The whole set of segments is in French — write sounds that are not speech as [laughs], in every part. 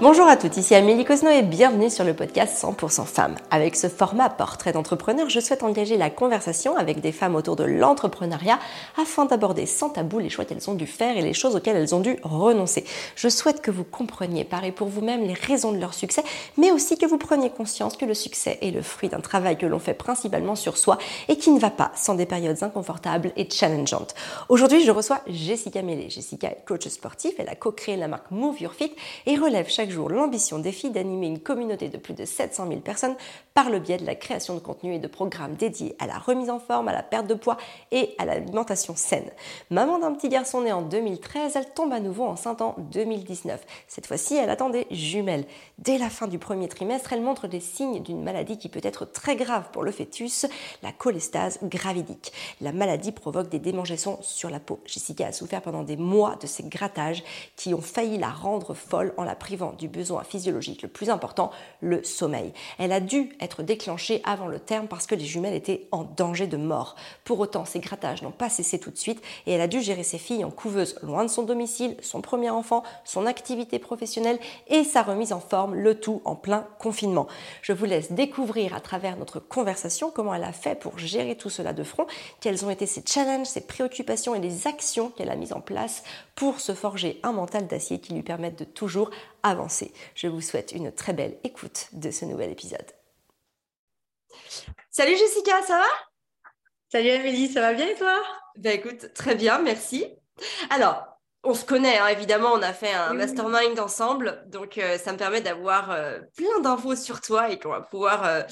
Bonjour à toutes, ici Amélie Cosno et bienvenue sur le podcast 100% femmes. Avec ce format portrait d'entrepreneur, je souhaite engager la conversation avec des femmes autour de l'entrepreneuriat afin d'aborder sans tabou les choix qu'elles ont dû faire et les choses auxquelles elles ont dû renoncer. Je souhaite que vous compreniez, pareil pour vous-même, les raisons de leur succès, mais aussi que vous preniez conscience que le succès est le fruit d'un travail que l'on fait principalement sur soi et qui ne va pas sans des périodes inconfortables et challengeantes. Aujourd'hui, je reçois Jessica Mellet. Jessica est coach sportif, elle a co-créé la marque Move Your Fit et relève chaque jour l'ambition des filles d'animer une communauté de plus de 700 000 personnes par le biais de la création de contenu et de programmes dédiés à la remise en forme, à la perte de poids et à l'alimentation saine. Maman d'un petit garçon né en 2013, elle tombe à nouveau enceinte en 2019. Cette fois-ci, elle attend des jumelles. Dès la fin du premier trimestre, elle montre des signes d'une maladie qui peut être très grave pour le fœtus, la cholestase gravidique. La maladie provoque des démangeaisons sur la peau. Jessica a souffert pendant des mois de ces grattages qui ont failli la rendre folle en la privant du besoin physiologique le plus important, le sommeil. Elle a dû être déclenchée avant le terme parce que les jumelles étaient en danger de mort. Pour autant, ces grattages n'ont pas cessé tout de suite et elle a dû gérer ses filles en couveuse loin de son domicile, son premier enfant, son activité professionnelle et sa remise en forme, le tout en plein confinement. Je vous laisse découvrir à travers notre conversation comment elle a fait pour gérer tout cela de front, quels ont été ses challenges, ses préoccupations et les actions qu'elle a mises en place pour se forger un mental d'acier qui lui permette de toujours avancer. Je vous souhaite une très belle écoute de ce nouvel épisode. Salut Jessica, ça va? Salut Amélie, ça va bien et toi? Ben écoute, très bien, merci. Alors, on se connaît, hein, évidemment, on a fait un mastermind ensemble, donc euh, ça me permet d'avoir euh, plein d'infos sur toi et qu'on va pouvoir, euh,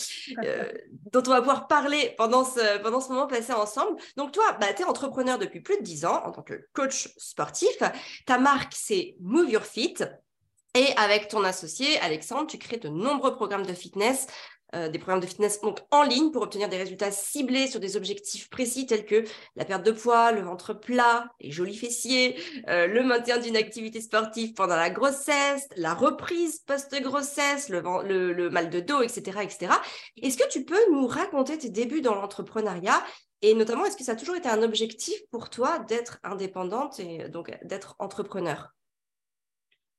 dont on va pouvoir parler pendant ce, pendant ce moment passé ensemble. Donc toi, bah, tu es entrepreneur depuis plus de 10 ans en tant que coach sportif. Ta marque, c'est Move Your Fit. Et avec ton associé, Alexandre, tu crées de nombreux programmes de fitness, euh, des programmes de fitness donc en ligne pour obtenir des résultats ciblés sur des objectifs précis tels que la perte de poids, le ventre plat, les jolis fessiers, euh, le maintien d'une activité sportive pendant la grossesse, la reprise post-grossesse, le, le, mal de dos, etc. etc. Est-ce que tu peux nous raconter tes débuts dans l'entrepreneuriat? Et notamment, est-ce que ça a toujours été un objectif pour toi d'être indépendante et donc d'être entrepreneur?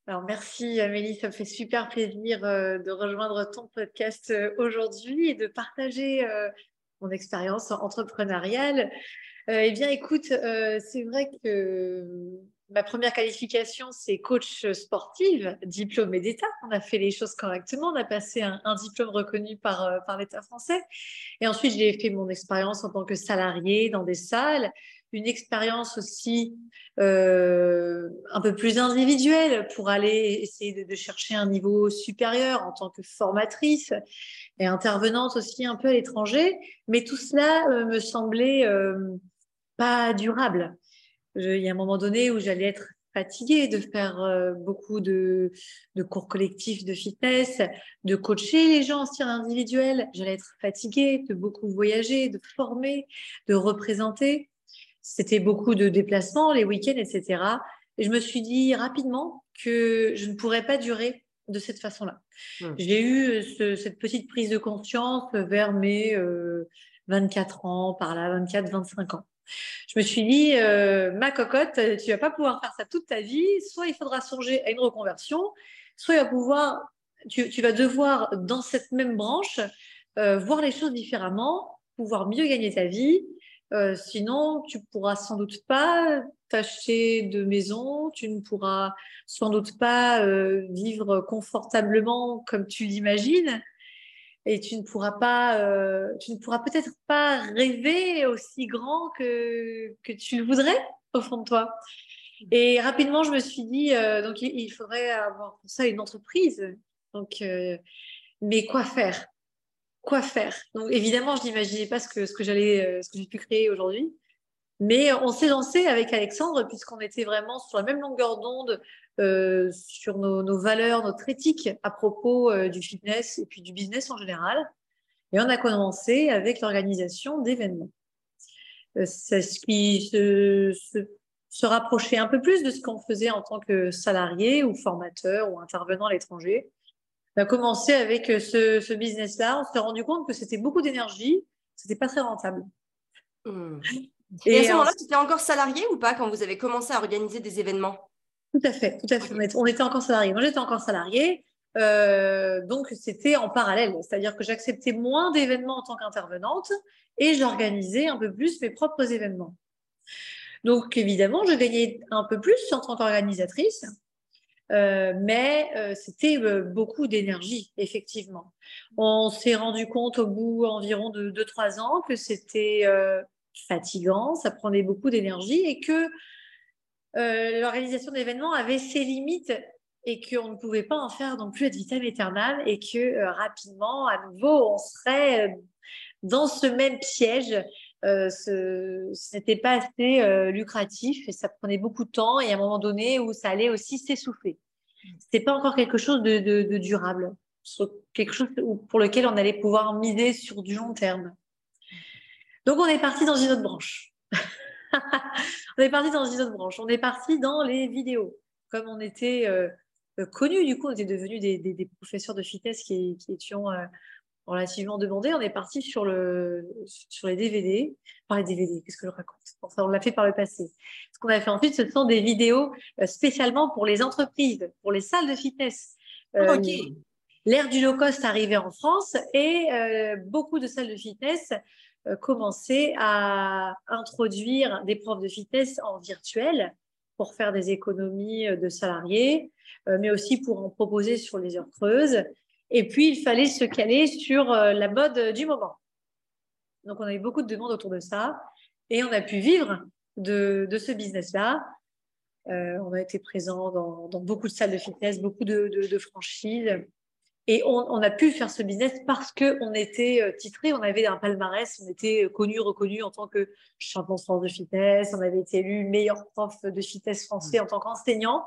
Alors merci Amélie, ça me fait super plaisir euh, de rejoindre ton podcast euh, aujourd'hui et de partager euh, mon expérience entrepreneuriale. eh bien écoute, c'est vrai que ma première qualification, c'est coach sportive, diplômé d'État. On a fait les choses correctement, on a passé un, diplôme reconnu par, par l'État français. Et ensuite, j'ai fait mon expérience en tant que salarié dans des salles une expérience aussi euh, un peu plus individuelle pour aller essayer de, chercher un niveau supérieur en tant que formatrice et intervenante aussi un peu à l'étranger. Mais tout cela euh, me semblait euh, pas durable. il y a un moment donné où j'allais être fatiguée de faire beaucoup de, de, cours collectifs de fitness, de coacher les gens en style individuel. J'allais être fatiguée de beaucoup voyager, de former, de représenter. C'était beaucoup de déplacements, les week-ends, etc. Et je me suis dit rapidement que je ne pourrais pas durer de cette façon-là. Hmm. J'ai eu cette petite prise de conscience vers mes 24 euh, ans, par là, 24, 25 ans. Je me suis dit, euh, ma cocotte, tu vas pas pouvoir faire ça toute ta vie. Soit il faudra songer à une reconversion, soit il va pouvoir, tu, vas devoir, dans cette même branche, euh, voir les choses différemment, pouvoir mieux gagner ta vie euh, sinon, tu pourras sans doute pas t'acheter de maison, tu ne pourras sans doute pas euh, vivre confortablement comme tu l'imagines, et tu ne pourras pas, euh, tu ne pourras peut-être pas rêver aussi grand que que tu le voudrais au fond de toi. Et rapidement, je me suis dit, donc il, faudrait avoir pour ça une entreprise. Donc, mais quoi faire? Quoi faire. Donc évidemment, je n'imaginais pas ce que, ce que j'allais, euh, ce que j'ai pu créer aujourd'hui. Mais on s'est lancé avec Alexandre puisqu'on était vraiment sur la même longueur d'onde euh, sur nos, valeurs, notre éthique à propos euh, du fitness et puis du business en général. Et on a commencé avec l'organisation d'événements. c'est ce qui se, se, se, rapprochait un peu plus de ce qu'on faisait en tant que salarié ou formateur ou intervenant à l'étranger a commencé avec euh, ce, business-là. On s'est rendu compte que c'était beaucoup d'énergie, c'était pas très rentable. Hmm. Et, à ce moment-là, tu étais encore salarié ou pas quand vous avez commencé à organiser des événements? Tout à fait, tout à fait. On était encore salarié. Moi, j'étais encore salarié. Euh, donc, c'était en parallèle. C'est-à-dire que j'acceptais moins d'événements en tant qu'intervenante et j'organisais un peu plus mes propres événements. Donc, évidemment, je gagnais un peu plus en tant qu'organisatrice, euh, mais euh, c'était beaucoup d'énergie, effectivement. On s'est rendu compte au bout environ de 2-3 ans que c'était fatigant, ça prenait beaucoup d'énergie et que l'organisation d'événements avait ses limites et qu'on ne pouvait pas en faire non plus être vitam aeternam et que euh, rapidement, à nouveau, on serait euh, dans ce même piège. Euh, ce n'était pas assez euh, lucratif et ça prenait beaucoup de temps et à un moment donné où ça allait aussi s'essouffler. C'était pas encore quelque chose de, durable, quelque chose pour lequel on allait pouvoir miser sur du long terme. Donc on est parti dans une autre branche. [laughs] on est parti dans une autre branche. On est parti dans les vidéos. Comme on était euh, connus. Du coup, on était devenus des, professeurs de fitness qui, étions euh, relativement demandés. On est parti sur, le, sur les DVD. Par les DVD, qu'est-ce que je raconte? Enfin, On l'a fait par le passé. Ce qu'on a fait ensuite, ce sont des vidéos euh, spécialement pour les entreprises, pour les salles de fitness. ok. L'ère du low cost arrivait en France et beaucoup de salles de fitness commençaient à introduire des profs de fitness en virtuel pour faire des économies de salariés. Euh, mais aussi pour en proposer sur les heures creuses. Et puis, il fallait se caler sur euh, la mode du moment. Donc, on a eu beaucoup de demandes autour de ça et on a pu vivre de, ce business-là. Euh, on a été présent dans, beaucoup de salles de fitness, beaucoup de, franchises. Et on, a pu faire ce business parce qu'on était titré, on avait un palmarès, on était connu, reconnu en tant que champion de France de fitness, on avait été élu meilleur prof de fitness français mmh. en tant qu'enseignant.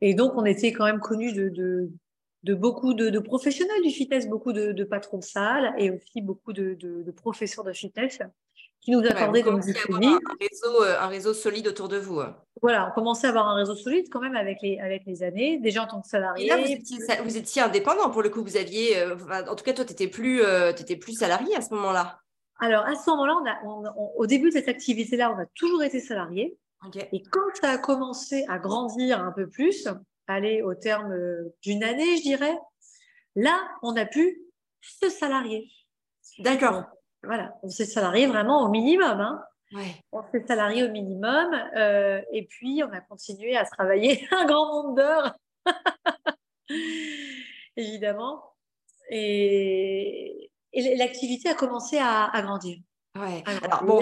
Et donc, on était quand même connus de, de, beaucoup de, professionnels du fitness, beaucoup de, patrons de salle et aussi beaucoup de, professeurs de fitness qui nous accordaient comme vous un réseau, euh, un réseau solide autour de vous. Hein. Voilà, on commençait à avoir un réseau solide quand même avec les, avec les années, déjà en tant que salarié. vous étiez, indépendant pour le coup, vous aviez, euh, en tout cas, toi, tu n'étais plus, euh, plus salarié à ce moment-là. Alors, à ce moment-là, au début de cette activité-là, on a toujours été salarié. Et quand ça a commencé à grandir un peu plus, aller au terme d'une année, je dirais, là, on a pu se salarier. D'accord. Voilà, on s'est salarié vraiment au minimum. Hein. On s'est salarié au minimum euh, et puis on a continué à travailler [laughs] un grand nombre d'heures, [laughs] évidemment. Et, l'activité a commencé à, grandir. Ouais. Alors bon,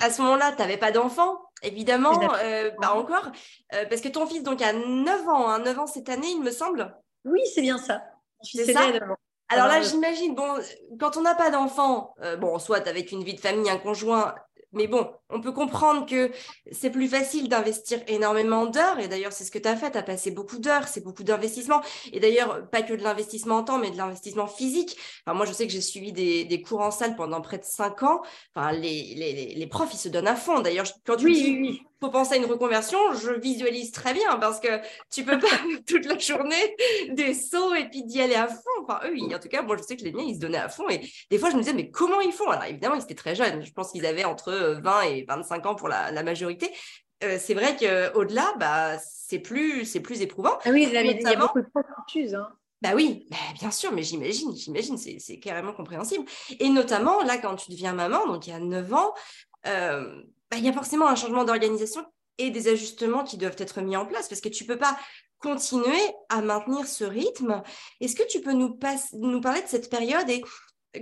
à ce moment-là, tu n'avais pas d'enfant Évidemment, euh, bah encore, euh, parce que ton fils donc a 9 ans, hein, 9 ans cette année, il me semble. Oui, c'est bien ça. C'est ça? Alors là, j'imagine, bon, quand on n'a pas d'enfant, euh, bon, soit avec une vie de famille, un conjoint, mais bon, on peut comprendre que c'est plus facile d'investir énormément d'heures. Et d'ailleurs, c'est ce que tu as fait. Tu as passé beaucoup d'heures, c'est beaucoup d'investissement. Et d'ailleurs, pas que de l'investissement en temps, mais de l'investissement physique. Enfin, moi, je sais que j'ai suivi des, des, cours en salle pendant près de cinq ans. Enfin, les, les, les profs, ils se donnent à fond. D'ailleurs, quand tu dis oui faut penser à une reconversion, je visualise très bien parce que tu peux pas [laughs] toute la journée des sauts et puis d'y aller à fond. Enfin, eux, en tout cas, moi, je sais que les miens, ils se donnaient à fond. Et des fois, je me disais, mais comment ils font? Alors, évidemment, ils étaient très jeunes. Je pense qu'ils avaient entre 20 et 25 ans pour la, majorité. Euh, c'est vrai qu'au-delà, bah, c'est plus, c'est plus éprouvant. Ah oui, il y a beaucoup de. Hein. Bah oui, bah, bien sûr, mais j'imagine, j'imagine, c'est carrément compréhensible. Et notamment, là, quand tu deviens maman, donc il y a 9 ans, euh, bah, il y a forcément un changement d'organisation et des ajustements qui doivent être mis en place parce que tu ne peux pas continuer à maintenir ce rythme. Est-ce que tu peux nous, nous parler de cette période et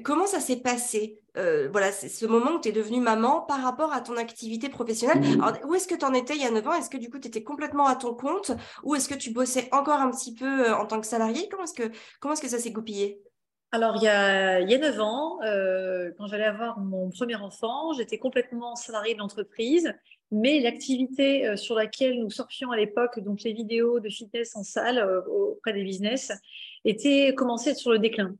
comment ça s'est passé? Euh, Voilà, c'est ce moment où tu es devenue maman par rapport à ton activité professionnelle. où est-ce que tu en étais il y a 9 ans? Est-ce que du coup tu étais complètement à ton compte? Ou est-ce que tu bossais encore un petit peu euh, en tant que salarié Comment est-ce que, comment est -ce que ça s'est goupillé? Alors, il y a, il y a 9 ans, euh, quand j'allais avoir mon premier enfant, j'étais complètement salariée de l'entreprise, mais l'activité euh, sur laquelle nous surfions à l'époque, donc les vidéos de fitness en salle euh, auprès des business, était commençait à être sur le déclin.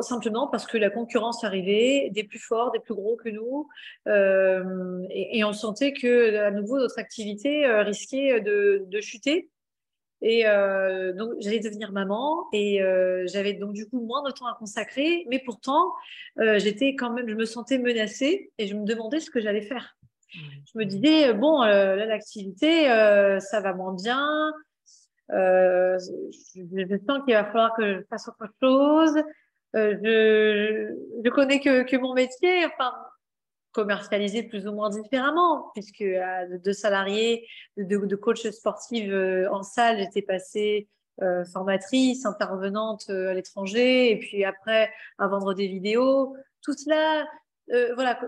Simplement parce que la concurrence arrivait, des plus forts, des plus gros que nous, et, on sentait que à nouveau notre activité risquait de, chuter et euh, donc, j'allais devenir maman et euh, j'avais donc du coup moins de temps à consacrer. Mais pourtant, euh, j'étais quand même, je me sentais menacée et je me demandais ce que j'allais faire. Je me disais, bon, l'activité, ça va moins bien. je, je, sens qu'il va falloir que je fasse autre chose. je, je connais que, que mon métier. Enfin, commercialisé plus ou moins différemment, puisque à deux salariés, de, de coach sportive euh, en salle, j'étais passée euh, formatrice, intervenante euh, à l'étranger, et puis après à vendre des vidéos. Tout cela, voilà,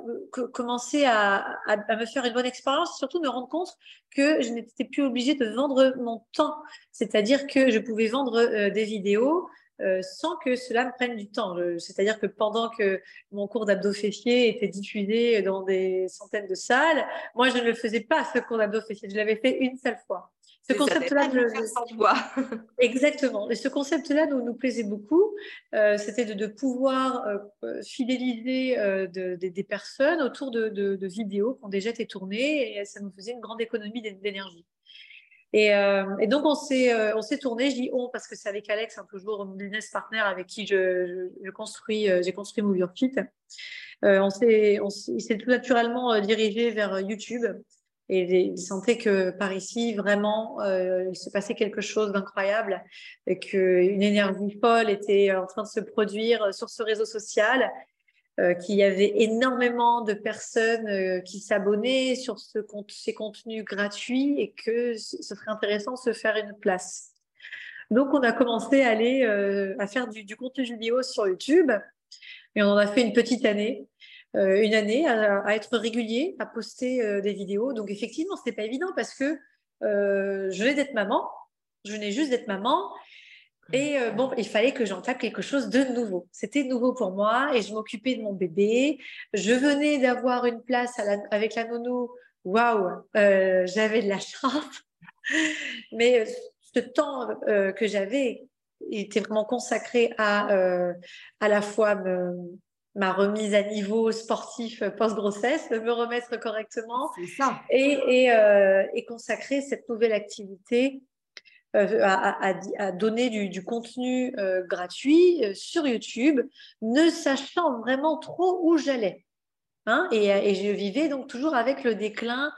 commencer à, à, me faire une bonne expérience, surtout me rendre compte que je n'étais plus obligée de vendre mon temps, c'est-à-dire que je pouvais vendre des vidéos euh, sans que cela me prenne du temps. C'est-à-dire que pendant que mon cours d'abdos fessiers était diffusé dans des centaines de salles, moi, je ne le faisais pas, ce cours d'abdos fessiers. Je l'avais fait une seule fois. Ce concept-là, je... [laughs] Exactement. Et ce concept-là nous, nous plaisait beaucoup. Euh, C'était de, de, pouvoir euh, fidéliser euh, de, de, des personnes autour de, vidéos qui ont déjà été tournées et ça nous faisait une grande économie d'énergie. Et, euh, et, donc, on s'est, euh, on s'est tourné, je dis on parce que c'est avec Alex, hein, toujours mon business partner avec qui je, construis, euh, j'ai construit Move Your Fit. On s'est, on il s'est tout naturellement dirigé vers YouTube et il sentait que par ici, vraiment, il se passait quelque chose d'incroyable et qu'une énergie folle était en train de se produire sur ce réseau social euh, qu'il y avait énormément de personnes euh, qui s'abonnaient sur ce, ces contenus gratuits et que ce serait intéressant de se faire une place. Donc, on a commencé à aller euh, à faire du, contenu vidéo sur YouTube et on en a fait une petite année. une année à, à, être régulier, à poster des vidéos. Donc effectivement, c'était pas évident parce que je venais d'être maman, je venais juste d'être maman et euh, bon, il fallait que j'entame quelque chose de nouveau. C'était nouveau pour moi et je m'occupais de mon bébé. Je venais d'avoir une place avec la nounou. Waouh, euh, j'avais de la chance. [laughs] Mais euh, ce temps que j'avais était vraiment consacré à à la fois ma remise à niveau sportif post-grossesse, de me remettre correctement ça. et, et, et consacrer cette nouvelle activité euh, à, donner du, contenu euh, gratuit euh, sur YouTube, ne sachant vraiment trop où j'allais. Hein et, je vivais donc toujours avec le déclin,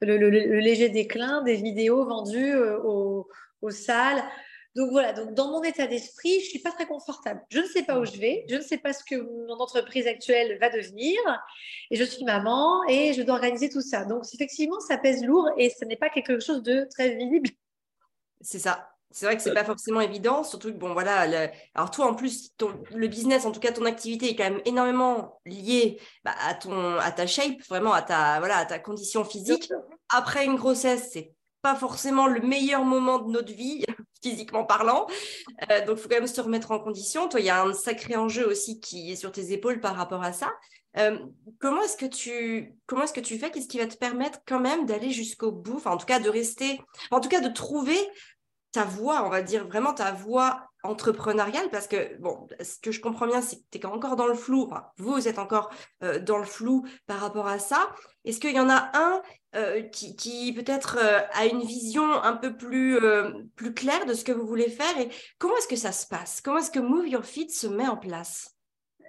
le, léger déclin des vidéos vendues aux, salles. Donc voilà, donc dans mon état d'esprit, je suis pas très confortable. Je ne sais pas où je vais, je ne sais pas ce que mon entreprise actuelle va devenir, et je suis maman et je dois organiser tout ça. Donc effectivement, ça pèse lourd et ce n'est pas quelque chose de très visible c'est ça. C'est vrai que c'est pas forcément évident, surtout que bon voilà. Alors toi en plus, le business, en tout cas ton activité est quand même énormément liée bah, à ton, à ta shape, vraiment à ta voilà, à ta condition physique. Après une grossesse, c'est pas forcément le meilleur moment de notre vie, [laughs] physiquement parlant. Euh, donc, il faut quand même se remettre en condition. Toi, il y a un sacré enjeu aussi qui est sur tes épaules par rapport à ça. Euh, comment est-ce que tu comment est-ce que tu fais? Qu'est-ce qui va te permettre quand même d'aller jusqu'au bout? Enfin, en tout cas, de rester, en tout cas, de trouver ta voix, on va dire vraiment ta voix entrepreneuriale, parce que, bon, ce que je comprends bien, c'est que tu es encore dans le flou, vous êtes encore euh, dans le flou par rapport à ça. Est-ce qu'il y en a un euh, qui, qui peut-être euh, a une vision un peu plus, plus claire de ce que vous voulez faire et comment est-ce que ça se passe? Comment est-ce que Move Your Feet se met en place?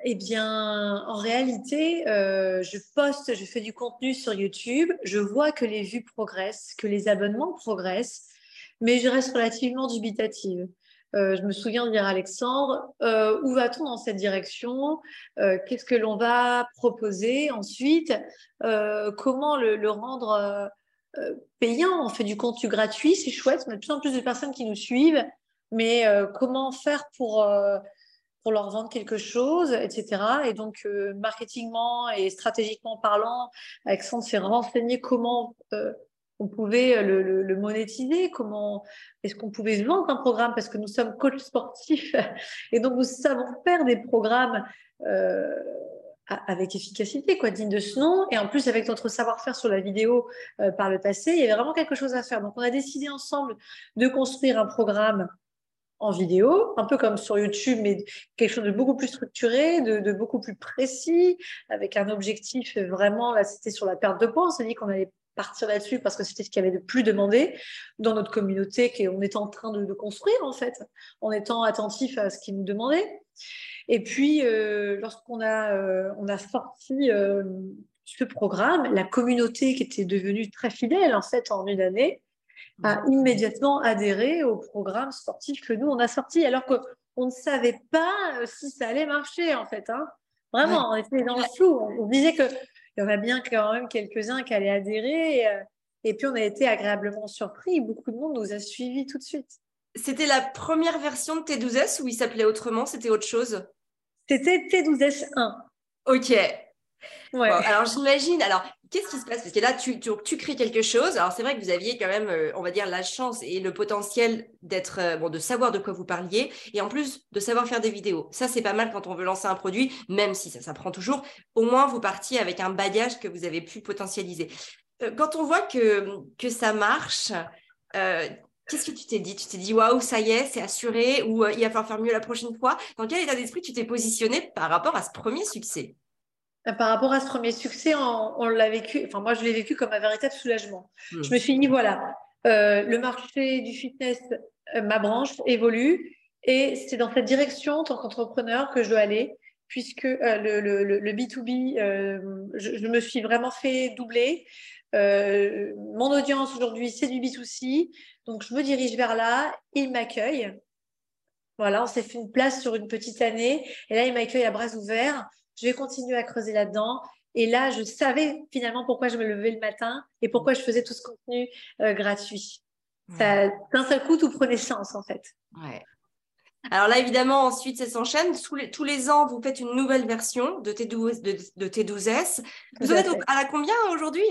Eh bien, en réalité, je poste, je fais du contenu sur YouTube, je vois que les vues progressent, que les abonnements progressent, mais je reste relativement dubitative. Euh, je me souviens de dire à Alexandre, euh, où va-t-on dans cette direction? Euh, Qu'est-ce que l'on va proposer ensuite? Comment le, rendre payant? On fait du contenu gratuit, c'est chouette, on a de plus en plus de personnes qui nous suivent, mais comment faire pour, pour leur vendre quelque chose, etc. Et donc, marketingement et stratégiquement parlant, Alexandre s'est renseigné comment on pouvait euh, le, monétiser Comment est-ce qu'on pouvait vendre un programme? Parce que nous sommes coachs sportifs [laughs] et donc nous savons faire des programmes euh, avec efficacité, quoi, digne de ce nom. Et en plus, avec notre savoir-faire sur la vidéo euh, par le passé, il y avait vraiment quelque chose à faire. Donc, on a décidé ensemble de construire un programme en vidéo, un peu comme sur YouTube, mais quelque chose de beaucoup plus structuré, de, de beaucoup plus précis, avec un objectif vraiment, là c'était sur la perte de poids, on s'est dit qu'on allait partir là-dessus parce que c'était ce qu'il y avait de plus demandé dans notre communauté qu'on était en train de, construire en fait, en étant attentif à ce qu'ils nous demandaient. Et puis, euh, lorsqu'on a, euh, on a sorti euh, ce programme, la communauté qui était devenue très fidèle en fait en une année, a mmh. immédiatement adhéré au programme sportif que nous on a sorti, alors qu'on ne savait pas si ça allait marcher en fait. Hein. Vraiment, on était dans le flou. On, disait qu'il y en a bien quand même quelques-uns qui allaient adhérer. Et, euh, et puis on a été agréablement surpris. Beaucoup de monde nous a suivis tout de suite. C'était la première version de T12S ou il s'appelait autrement? C'était autre chose? C'était T12S1. Ok. Ouais. alors j'imagine, alors qu'est-ce qui se passe? Parce que là, tu, crées quelque chose. Alors c'est vrai que vous aviez quand même, euh, on va dire, la chance et le potentiel d'être, euh, bon, de savoir de quoi vous parliez et en plus de savoir faire des vidéos. Ça, c'est pas mal quand on veut lancer un produit, même si ça s'apprend toujours. Au moins, vous partiez avec un bagage que vous avez pu potentialiser. Euh, quand on voit que, que ça marche, Qu'est-ce que tu t'es dit? Tu t'es dit waouh, ça y est, c'est assuré ou il va falloir faire mieux la prochaine fois? Dans quel état d'esprit tu t'es positionné par rapport à ce premier succès? Par rapport à ce premier succès, on, l'a vécu, enfin moi je l'ai vécu comme un véritable soulagement. Hmm. Je me suis dit, voilà, euh, le marché du fitness, euh, ma branche, évolue et c'est dans cette direction en tant qu'entrepreneur que je dois aller puisque euh, le, B2B, je, me suis vraiment fait doubler. mon audience aujourd'hui, c'est du B2C, donc je me dirige vers là, il m'accueille. Voilà, on s'est fait une place sur une petite année et là, il m'accueille à bras ouverts je vais continuer à creuser là-dedans. Et là, je savais finalement pourquoi je me levais le matin et pourquoi je faisais tout ce contenu euh, gratuit. D'un seul coup, tout prenait sens en fait. Ouais. Alors là, évidemment, ensuite, ça s'enchaîne. Tous les, tous les ans, vous faites une nouvelle version de, T12, de, de T12S. Vous en êtes à la combien aujourd'hui?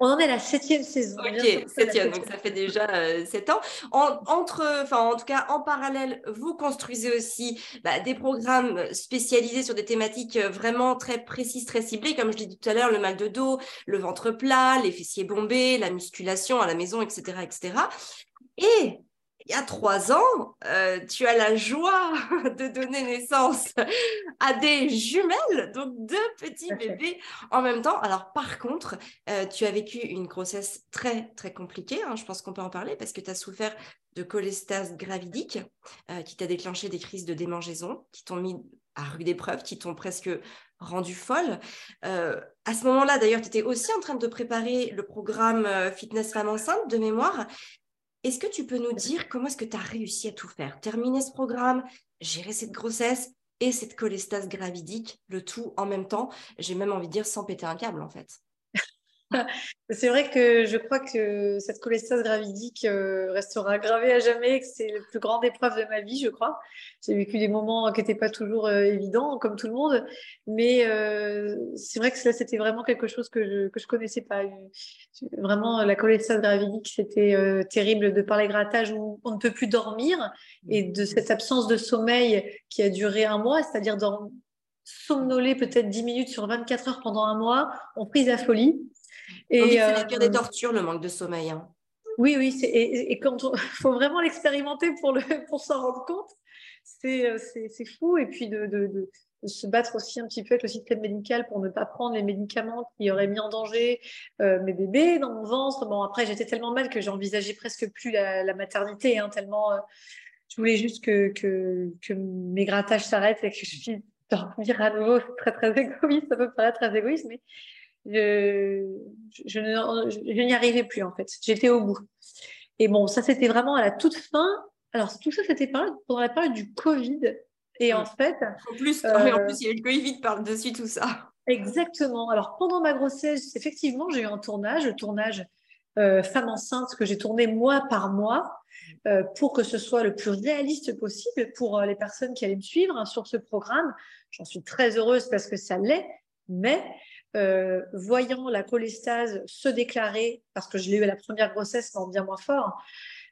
On en est à la septième saison. Ok, septième, donc ça fait déjà euh, sept ans. En, entre, enfin, en tout cas, en parallèle, vous construisez aussi bah, des programmes spécialisés sur des thématiques euh, vraiment très précises, très ciblées, comme je l'ai dit tout à l'heure, le mal de dos, le ventre plat, les fessiers bombés, la musculation à la maison, etc., etc. Et il y a trois ans, euh, tu as la joie [laughs] de donner naissance à des jumelles, donc deux petits bébés en même temps. Alors par contre, euh, tu as vécu une grossesse très très compliquée, hein. je pense qu'on peut en parler parce que tu as souffert de cholestase gravidique euh, qui t'a déclenché des crises de démangeaison, qui t'ont mis à rude épreuve, qui t'ont presque rendu folle. à ce moment-là, d'ailleurs, tu étais aussi en train de préparer le programme Fitness Femme Enceinte de mémoire. Est-ce que tu peux nous dire comment est-ce que tu as réussi à tout faire? Terminer ce programme, gérer cette grossesse et cette cholestase gravidique, le tout en même temps. J'ai même envie de dire sans péter un câble en fait. [laughs] C'est vrai que je crois que cette cholestase gravidique euh, restera gravée à jamais, que c'est la plus grande épreuve de ma vie, je crois. J'ai vécu des moments qui n'étaient pas toujours euh, évidents, comme tout le monde, mais euh, c'est vrai que ça, c'était vraiment quelque chose que je que je connaissais pas. Vraiment, la cholestase gravidique, c'était terrible de par les grattages où on ne peut plus dormir et de cette absence de sommeil qui a duré un mois, c'est-à-dire somnoler peut-être 10 minutes sur 24 heures pendant un mois, on prise à folie. Et c'est la pire des euh, tortures, le manque de sommeil. Hein. Oui, oui, et, et, quand il [laughs] faut vraiment l'expérimenter pour, le, [laughs] pour s'en rendre compte, c'est, euh, fou. Et puis de, de, de, se battre aussi un petit peu avec le système médical pour ne pas prendre les médicaments qui auraient mis en danger euh, mes bébés dans mon ventre. Bon, après, j'étais tellement mal que j'envisageais presque plus la, maternité, hein, tellement je voulais juste que, que, que mes grattages s'arrêtent et que je puisse dormir à nouveau. [laughs] C'est très, très égoïste, ça peut paraître très égoïste, mais je, je, n'y arrivais plus en fait. J'étais au bout. Et bon, ça c'était vraiment à la toute fin. Alors tout ça c'était pendant la période du Covid. Et en fait, en plus, en euh, plus il y a eu le Covid par-dessus tout ça. Exactement. Alors pendant ma grossesse, effectivement, j'ai eu un tournage, le tournage euh, femme enceinte que j'ai tourné mois par mois euh, pour que ce soit le plus réaliste possible pour les personnes qui allaient me suivre hein, sur ce programme. J'en suis très heureuse parce que ça l'est, mais euh, voyant la cholestase se déclarer, parce que je l'ai eu à la première grossesse, mais en bien moins fort,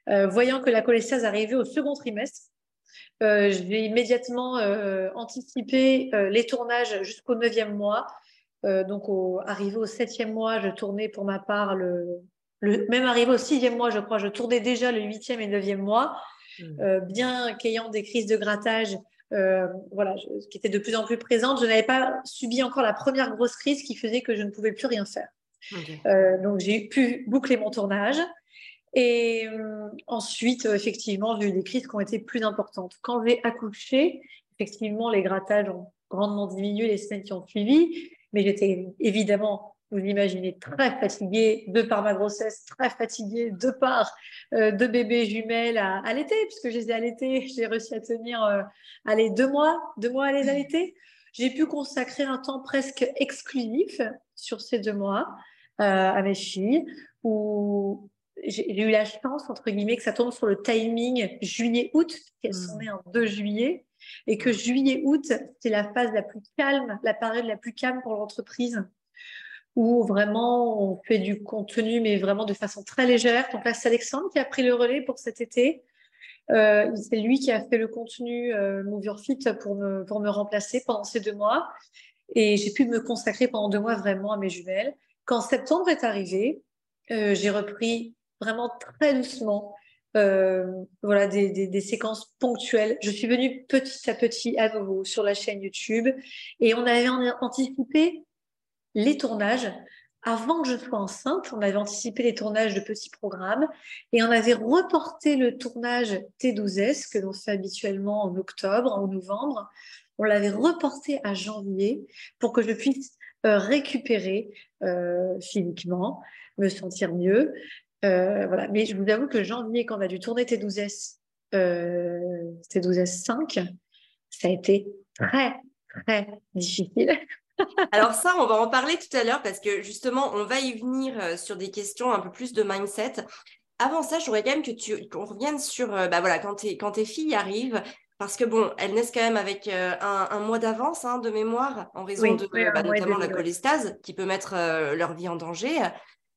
euh, voyant que la cholestase arrivait au second trimestre, euh, j'ai immédiatement anticipé les tournages jusqu'au neuvième mois. donc, au, arrivé au septième mois, je tournais pour ma part le, même arrivé au sixième mois, je crois, je tournais déjà le huitième et neuvième mois, mmh. bien qu'ayant des crises de grattage euh, voilà, qui était de plus en plus présente. Je n'avais pas subi encore la première grosse crise qui faisait que je ne pouvais plus rien faire. Euh, donc j'ai pu boucler mon tournage. Et euh, ensuite, effectivement, j'ai eu des crises qui ont été plus importantes. Quand j'ai accouché, effectivement, les grattages ont grandement diminué les semaines qui ont suivi. Mais j'étais évidemment, vous l'imaginez, très fatiguée de par ma grossesse, très fatiguée de par euh, deux bébés jumelles à, l'été, puisque je les ai allaités. [laughs] J'ai réussi à tenir euh, allez, deux mois, deux mois à les allaiter. J'ai pu consacrer un temps presque exclusif sur ces deux mois euh, à mes filles, où j'ai eu la chance, entre guillemets, que ça tombe sur le timing juillet-août, qu'elles sont nées en 2 juillet, et que juillet-août, c'est la phase la plus calme, la période la plus calme pour l'entreprise, où vraiment on fait du contenu, mais vraiment de façon très légère. Donc là, c'est Alexandre qui a pris le relais pour cet été. Euh, c'est lui qui a fait le contenu euh, Move Your Fit pour me, pour me remplacer pendant ces deux mois. Et j'ai pu me consacrer pendant deux mois vraiment à mes jumelles. Quand septembre est arrivé, euh, j'ai repris vraiment très doucement euh, voilà, des, des, des, séquences ponctuelles. Je suis venue petit à petit à nouveau sur la chaîne YouTube et on avait anticipé les tournages. Avant que je sois enceinte, on avait anticipé les tournages de petits programmes et on avait reporté le tournage T12S que l'on fait habituellement en octobre, en novembre. On l'avait reporté à janvier pour que je puisse euh, récupérer euh, physiquement, me sentir mieux. Euh, voilà. Mais je vous avoue que janvier, quand on a dû tourner T12S, T12S 5, ça a été très, très difficile. Alors ça, on va en parler tout à l'heure parce que justement, on va y venir sur des questions un peu plus de mindset. Avant ça, je voudrais quand même que tu qu'on revienne sur bah voilà quand, quand tes filles arrivent, parce que bon, elles naissent quand même avec euh, un, mois d'avance hein, de mémoire en raison de bah, notamment la cholestase qui peut mettre euh, leur vie en danger.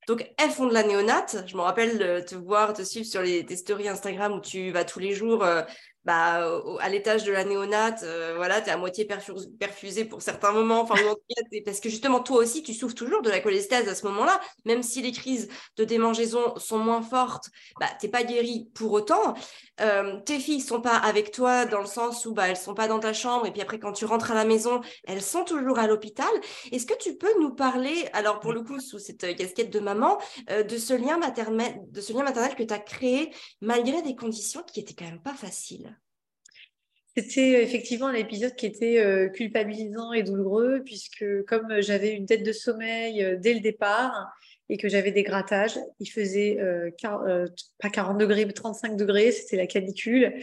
Donc, elles font de la néonate. Je me rappelle de te voir, te suivre sur les, tes stories Instagram où tu vas tous les jours euh, bah, à l'étage de la néonate, euh, voilà, tu es à moitié perfusé pour certains moments. Enfin, parce que justement, toi aussi, tu souffres toujours de la cholestase à ce moment-là. Même si les crises de démangeaison sont moins fortes, bah, tu n'es pas guéri pour autant. Euh, tes filles sont pas avec toi dans le sens où bah, elles sont pas dans ta chambre. Et puis après, quand tu rentres à la maison, elles sont toujours à l'hôpital. Est-ce que tu peux nous parler, alors pour le coup, sous cette euh, casquette de maman, de ce lien maternel, de ce lien maternel que tu as créé malgré des conditions qui étaient quand même pas faciles? C'était euh, effectivement un épisode qui était euh, culpabilisant et douloureux, puisque comme j'avais une tête de sommeil euh, dès le départ et que j'avais des grattages, il faisait pas 40 degrés, mais 35 degrés, c'était la canicule.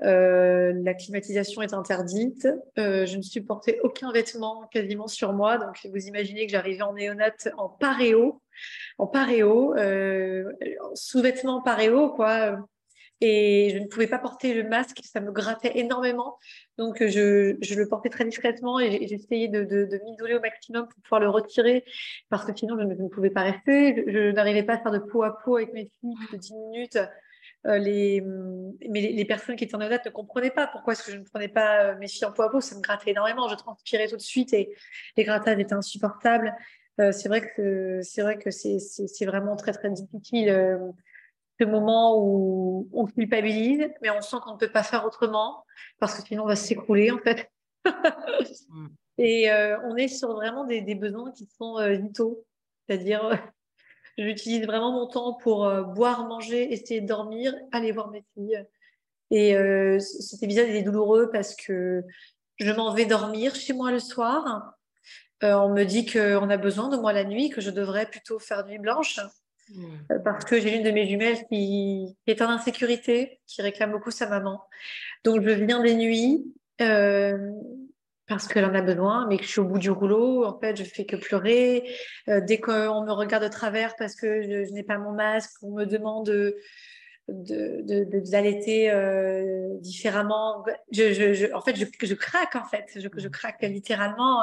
la climatisation est interdite. je ne supportais aucun vêtement quasiment sur moi. Donc vous imaginez que j'arrivais en néonate en paréo, en paréo, sous-vêtements paréo, quoi et je ne pouvais pas porter le masque, ça me grattait énormément. Donc, je, je le portais très discrètement et j'essayais de, de, de m'isoler au maximum pour pouvoir le retirer parce que sinon, je ne, pouvais pas rester. Je, n'arrivais pas à faire de peau à peau avec mes filles de 10 minutes. Euh, les, mais les, personnes qui étaient en date ne comprenaient pas pourquoi est-ce que je ne prenais pas euh, mes filles en peau à peau. Ça me grattait énormément. Je transpirais tout de suite et les grattages étaient insupportables. Euh, c'est vrai que c'est vrai que c'est vraiment très très difficile euh, ce moment où on culpabilise, mais on sent qu'on ne peut pas faire autrement parce que sinon on va s'écrouler en fait. [laughs] Et euh, on est sur vraiment des, des besoins qui sont euh, vitaux, c'est-à-dire euh, j'utilise vraiment mon temps pour euh, boire, manger, essayer de dormir, aller voir mes filles. Et cet épisode est douloureux parce que je m'en vais dormir chez moi le soir. on me dit qu'on a besoin de moi la nuit, que je devrais plutôt faire nuit blanche. Euh, parce que j'ai l'une de mes jumelles qui, est en insécurité, qui réclame beaucoup sa maman. Donc je viens des nuits euh, parce qu'elle en a besoin, mais que je suis au bout du rouleau. En fait, je fais que pleurer. Euh, dès qu'on me regarde de travers parce que je, n'ai pas mon masque, on me demande de d'allaiter euh, différemment. En fait, je, craque en fait. Je craque littéralement.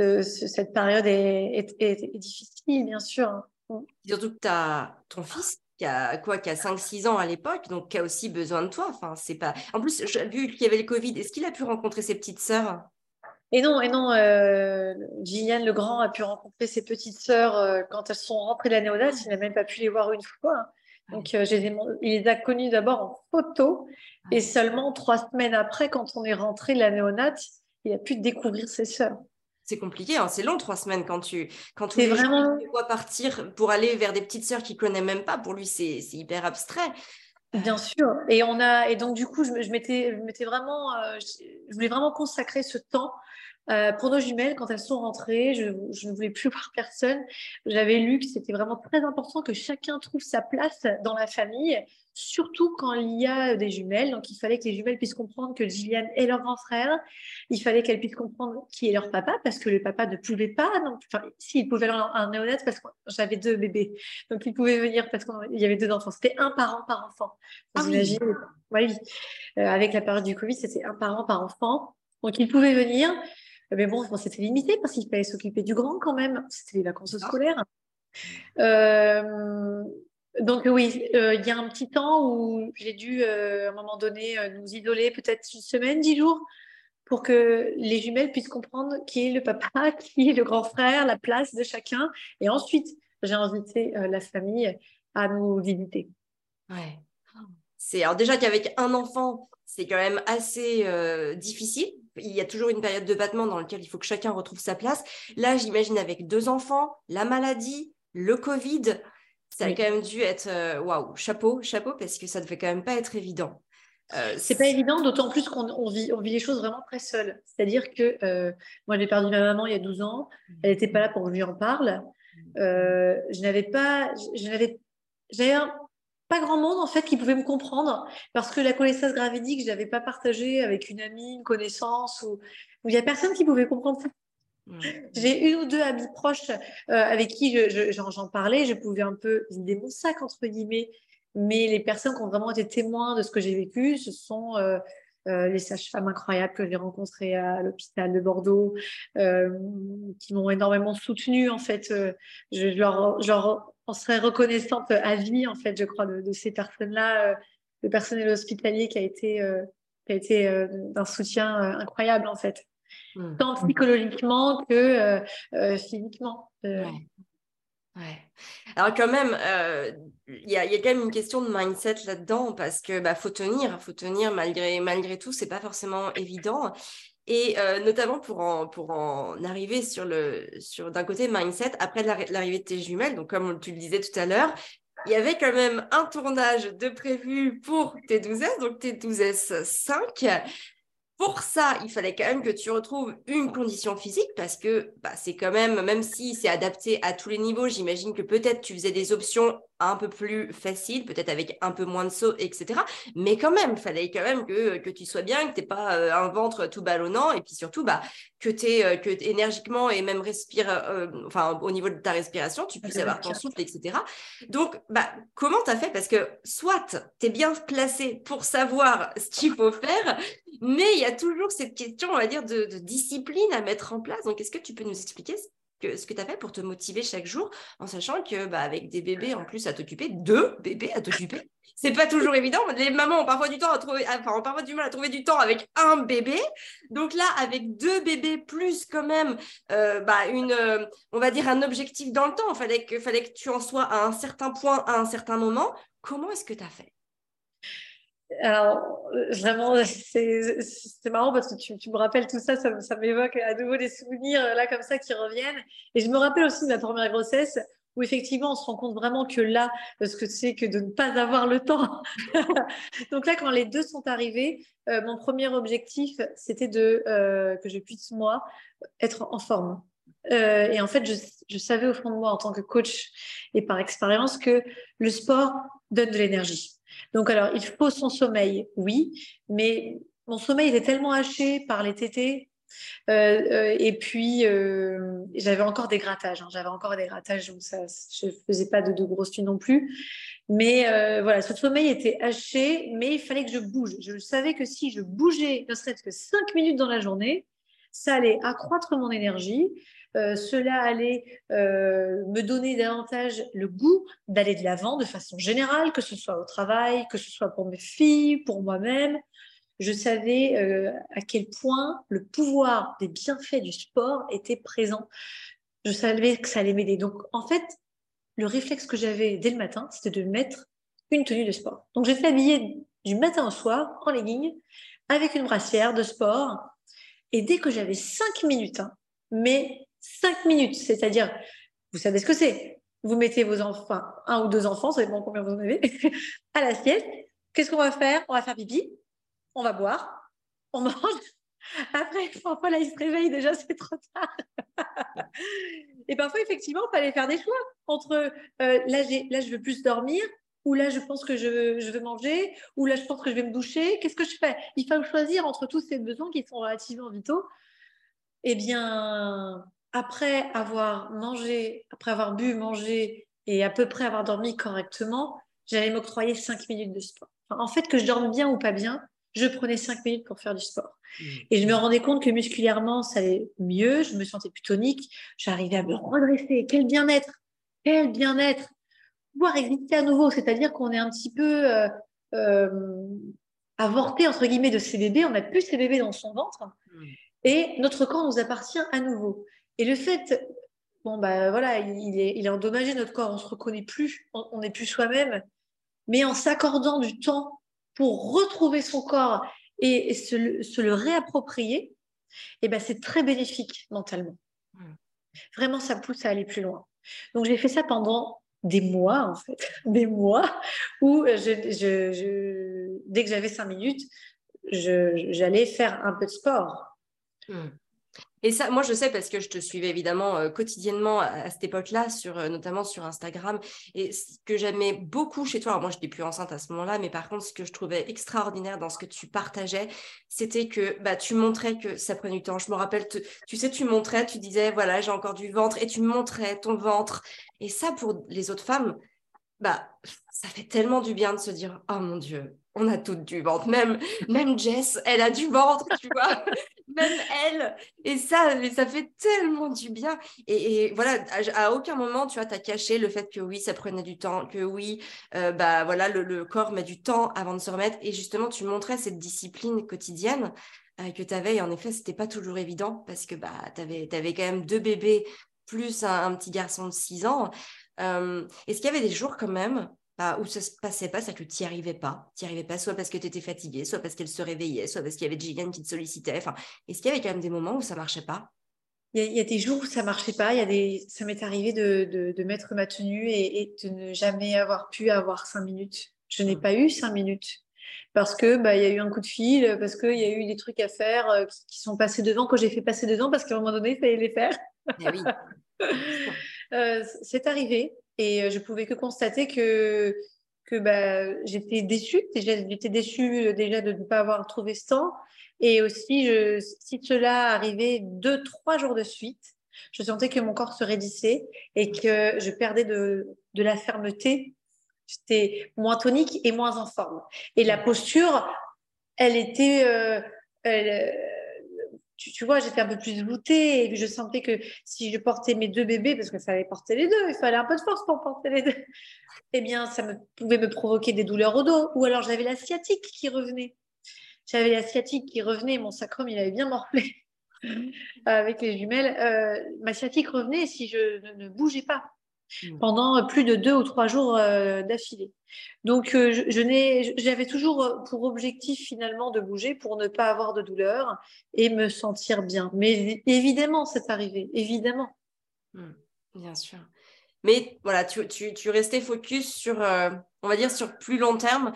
Euh, cette période est, est, difficile, bien sûr. Hein. Mm. Surtout que tu as ton fils qui a quoi qui a 5-6 ans à l'époque, donc qui a aussi besoin de toi. Enfin, c'est pas. En plus, vu qu'il y avait le Covid, est-ce qu'il a pu rencontrer ses petites sœurs? Et non, et non, euh, Gillian le Grand a pu rencontrer ses petites sœurs euh, quand elles sont rentrées de la néonate. Il n'a même pas pu les voir une fois. Hein. Donc, euh, il les a connues d'abord en photo. Et seulement trois semaines après, quand on est rentré de la néonate, il a pu découvrir ses sœurs c'est compliqué, hein. c'est long trois semaines quand tu quand les vraiment... partir pour aller vers des petites sœurs qu'il connaît même pas. Pour lui, c'est hyper abstrait. Bien sûr. Et on a et donc du coup, je, je m'étais vraiment, euh, je voulais vraiment consacrer ce temps Euh, pour nos jumelles, quand elles sont rentrées, je, ne voulais plus [laughs] voir personne. J'avais lu que c'était vraiment très important que chacun trouve sa place dans la famille, surtout quand il y a des jumelles. Donc, il fallait que les jumelles puissent comprendre que Gilliane est leur grand frère. Il fallait qu'elles puissent comprendre qui est leur papa, parce que le papa ne pouvait pas. Donc, enfin, si, il pouvait aller un néonat parce que j'avais deux bébés. Donc, il pouvait venir parce qu'il y avait deux enfants. C'était un parent par enfant. Vous ah imaginez oui. Euh, avec la période du Covid, c'était un parent par enfant. Donc, il pouvait venir. Mais bon, c'était limité parce qu'il fallait s'occuper du grand quand même. C'était les vacances ah. scolaires. Euh, donc oui, euh, il y a un petit temps où j'ai dû, à un moment donné, nous isoler peut-être une semaine, dix jours, pour que les jumelles puissent comprendre qui est le papa, [laughs] qui est le grand frère, la place de chacun. Et ensuite, j'ai invité la famille à nous visiter. Ouais. C'est alors déjà qu'avec un enfant, c'est quand même assez difficile il y a toujours une période de battement dans laquelle il faut que chacun retrouve sa place. Là, j'imagine avec deux enfants, la maladie, le Covid, ça a quand même dû être euh, waouh, chapeau, chapeau, parce que ça ne devait quand même pas être évident. Euh, c'est pas évident, d'autant plus qu'on vit, on vit les choses vraiment très seul. C'est-à-dire que euh, moi, j'ai perdu ma maman il y a 12 ans. Elle n'était pas là pour que je lui en parle. Euh, je n'avais pas, je n'avais, j'avais un, pas grand monde en fait qui pouvait me comprendre parce que la connaissance gravidique, je n'avais pas partagé avec une amie, une connaissance ou il n'y a personne qui pouvait comprendre ça. J'ai une ou deux amis proches euh, avec qui j'en parlais, je pouvais un peu vider mon sac entre guillemets, mais les personnes qui ont vraiment été témoins de ce que j'ai vécu, ce sont euh, euh, les sages-femmes incroyables que j'ai rencontrées à l'hôpital de Bordeaux, qui m'ont énormément soutenue en fait. je, leur, je leur on serait reconnaissante à vie, en fait, je crois, de, ces personnes-là, euh, le personnel hospitalier qui a été, euh, qui a été euh, d'un soutien incroyable, en fait, mmh. tant psychologiquement que physiquement. Ouais. Alors quand même, il y, a, y, a, quand même une question de mindset là-dedans parce que bah, faut tenir, faut tenir malgré malgré tout, c'est pas forcément évident. Et euh, notamment pour en, pour en arriver sur le sur d'un côté mindset, après l'arrivée de tes jumelles, donc comme tu le disais tout à l'heure, il y avait quand même un tournage de prévu pour tes 12S, donc tes 12S 5 pour ça, il fallait quand même que tu retrouves une condition physique parce que bah, c'est quand même, même si c'est adapté à tous les niveaux, j'imagine que peut-être tu faisais des options un peu plus faciles, peut-être avec un peu moins de saut, etc. Mais quand même, il fallait quand même que, que tu sois bien, que tu n'aies pas euh, un ventre tout ballonnant et puis surtout bah, que tu euh, que énergiquement et même respire, euh, enfin au niveau de ta respiration, tu puisses avoir ton souffle, etc. Donc, bah, comment tu as fait? Parce que soit tu es bien placé pour savoir ce qu'il faut faire, mais il y a toujours cette question, on va dire, de, discipline à mettre en place. Donc, est-ce que tu peux nous expliquer ce que tu as fait pour te motiver chaque jour, en sachant que bah, avec des bébés en plus à t'occuper, deux bébés à t'occuper, c'est pas toujours évident. Les mamans ont parfois du temps à trouver, enfin, ont parfois du mal à trouver du temps avec un bébé. Donc là, avec deux bébés plus quand même, euh, bah, euh, on va dire un objectif dans le temps. Il fallait que, fallait que tu en sois à un certain point, à un certain moment. Comment est-ce que tu as fait? Alors, vraiment, c'est marrant parce que tu, me rappelles tout ça, ça, m'évoque à nouveau des souvenirs là comme ça qui reviennent. Et je me rappelle aussi de ma première grossesse où effectivement on se rend compte vraiment que là, ce que c'est que de ne pas avoir le temps. [laughs] Donc là, quand les deux sont arrivés, euh, mon premier objectif, c'était de euh, que je puisse moi être en forme. Euh, et en fait, je, savais au fond de moi en tant que coach et par expérience que le sport donne de l'énergie. Donc, alors, il faut son sommeil, oui, mais mon sommeil était tellement haché par les tétés. Euh, euh, et puis, euh, j'avais encore des grattages. Hein. j'avais encore des grattages, donc ça, je ne faisais pas de, grosses nuits non plus. Mais voilà, ce sommeil était haché, mais il fallait que je bouge. Je savais que si je bougeais, ne serait-ce que cinq minutes dans la journée, ça allait accroître mon énergie, euh, cela allait euh, me donner davantage le goût d'aller de l'avant de façon générale, que ce soit au travail, que ce soit pour mes filles, pour moi-même. Je savais euh, à quel point le pouvoir des bienfaits du sport était présent. Je savais que ça allait m'aider. Donc, en fait, le réflexe que j'avais dès le matin, c'était de mettre une tenue de sport. Donc, j'étais habillée du matin au soir en legging avec une brassière de sport. Et dès que j'avais cinq minutes, hein, mais 5 minutes. C'est-à-dire, vous savez ce que c'est. Vous mettez vos enfants, un ou deux enfants, ça dépend combien vous en avez, [laughs] à la sieste. Qu'est-ce qu'on va faire? On va faire pipi, on va boire, on mange, [laughs] Après, parfois, là, il se réveille, déjà, [laughs] c'est trop tard. et parfois, effectivement, il fallait faire des choix entre euh, là, là, je veux plus dormir, ou là, je pense que je, je, veux manger, ou là, je pense que je vais me doucher. Qu'est-ce que je fais? Il faut choisir entre tous ces besoins qui sont relativement vitaux. Eh bien, après avoir mangé, après avoir bu, mangé et à peu près avoir dormi correctement, j'allais m'octroyer cinq minutes de sport. en fait, que je dorme bien ou pas bien, je prenais cinq minutes pour faire du sport. Mmh. Et je me rendais compte que musculairement, ça allait mieux, je me sentais plus tonique, j'arrivais à me redresser. Quel bien-être Quel bien-être Pouvoir exister à nouveau, c'est-à-dire qu'on est un petit peu euh, euh, avorté, entre guillemets, de ces bébés, on n'a plus ces bébés dans son ventre, mmh. et notre corps nous appartient à nouveau. Et le fait, bon, bah voilà, il est, il est endommagé, notre corps, on se reconnaît plus, on n'est plus soi-même, mais en s'accordant du temps pour retrouver son corps et, se, le réapproprier, eh ben, c'est très bénéfique mentalement. Vraiment, ça pousse à aller plus loin. Donc, j'ai fait ça pendant des mois, en fait, [laughs] des mois où je, dès que j'avais cinq minutes, j'allais faire un peu de sport. Et ça, moi, je sais parce que je te suivais évidemment euh, quotidiennement à, cette époque-là, euh, notamment sur Instagram. Et ce que j'aimais beaucoup chez toi, alors moi, je n'étais plus enceinte à ce moment-là, mais par contre, ce que je trouvais extraordinaire dans ce que tu partageais, c'était que bah, tu montrais que ça prenait du temps. Je me rappelle, tu sais, tu montrais, tu disais, voilà, j'ai encore du ventre, et tu montrais ton ventre. Et ça, pour les autres femmes, bah, ça fait tellement du bien de se dire, oh mon Dieu, on a toutes du ventre. Même, même Jess, elle a du ventre, tu vois. [laughs] même elle. Et ça, mais ça fait tellement du bien. Et, voilà, à, aucun moment, tu vois, tu as caché le fait que oui, ça prenait du temps, que oui, euh, bah voilà, le, corps met du temps avant de se remettre. Et justement, tu montrais cette discipline quotidienne euh, que tu avais. Et en effet, c'était pas toujours évident parce que bah, tu avais, avais, quand même deux bébés plus un, petit garçon de 6 ans. Euh, Est-ce qu'il y avait des jours quand même bah, où ça se passait pas, c'est que tu n'y arrivais pas. Tu n'y arrivais pas, soit parce que tu étais fatiguée, soit parce qu'elle se réveillait, soit parce qu'il y avait Gillian qui te sollicitait. Enfin, est-ce qu'il y avait quand même des moments où ça marchait pas? Il y, a, des jours où ça marchait pas. Il y a des, ça m'est arrivé de, de, mettre ma tenue et, de ne jamais avoir pu avoir cinq minutes. Je n'ai mmh. pas eu cinq minutes parce que bah il y a eu un coup de fil, parce qu'il y a eu des trucs à faire euh, qui, sont passés devant que j'ai fait passer devant parce qu'à un moment donné il fallait les faire. Eh oui. [laughs] euh, c'est arrivé. Et euh, je pouvais que constater que, que bah, j'étais déçue. J'étais déçue euh, déjà de ne pas avoir trouvé ce temps. Et aussi, je, si cela arrivait deux, trois jours de suite, je sentais que mon corps se raidissait et que je perdais de, de la fermeté. J'étais moins tonique et moins en forme. Et la posture, elle était, euh, elle, tu, vois, j'étais un peu plus voûtée et je sentais que si je portais mes deux bébés, parce qu'il fallait porter les deux, il fallait un peu de force pour porter les deux, [laughs] eh bien, ça pouvait me provoquer des douleurs au dos. Ou alors j'avais la sciatique qui revenait. J'avais la sciatique qui revenait, mon sacrum, il avait bien morflé [laughs] avec les jumelles. Euh, ma sciatique revenait si je ne bougeais pas. Mm. pendant plus de deux ou trois jours euh, d'affilée. Donc, euh, je, j'avais toujours pour objectif finalement de bouger pour ne pas avoir de douleur et me sentir bien. Mais évidemment, c'est arrivé, évidemment. Mm. bien sûr. Mais voilà, tu, tu, restais focus sur, euh, on va dire, sur plus long terme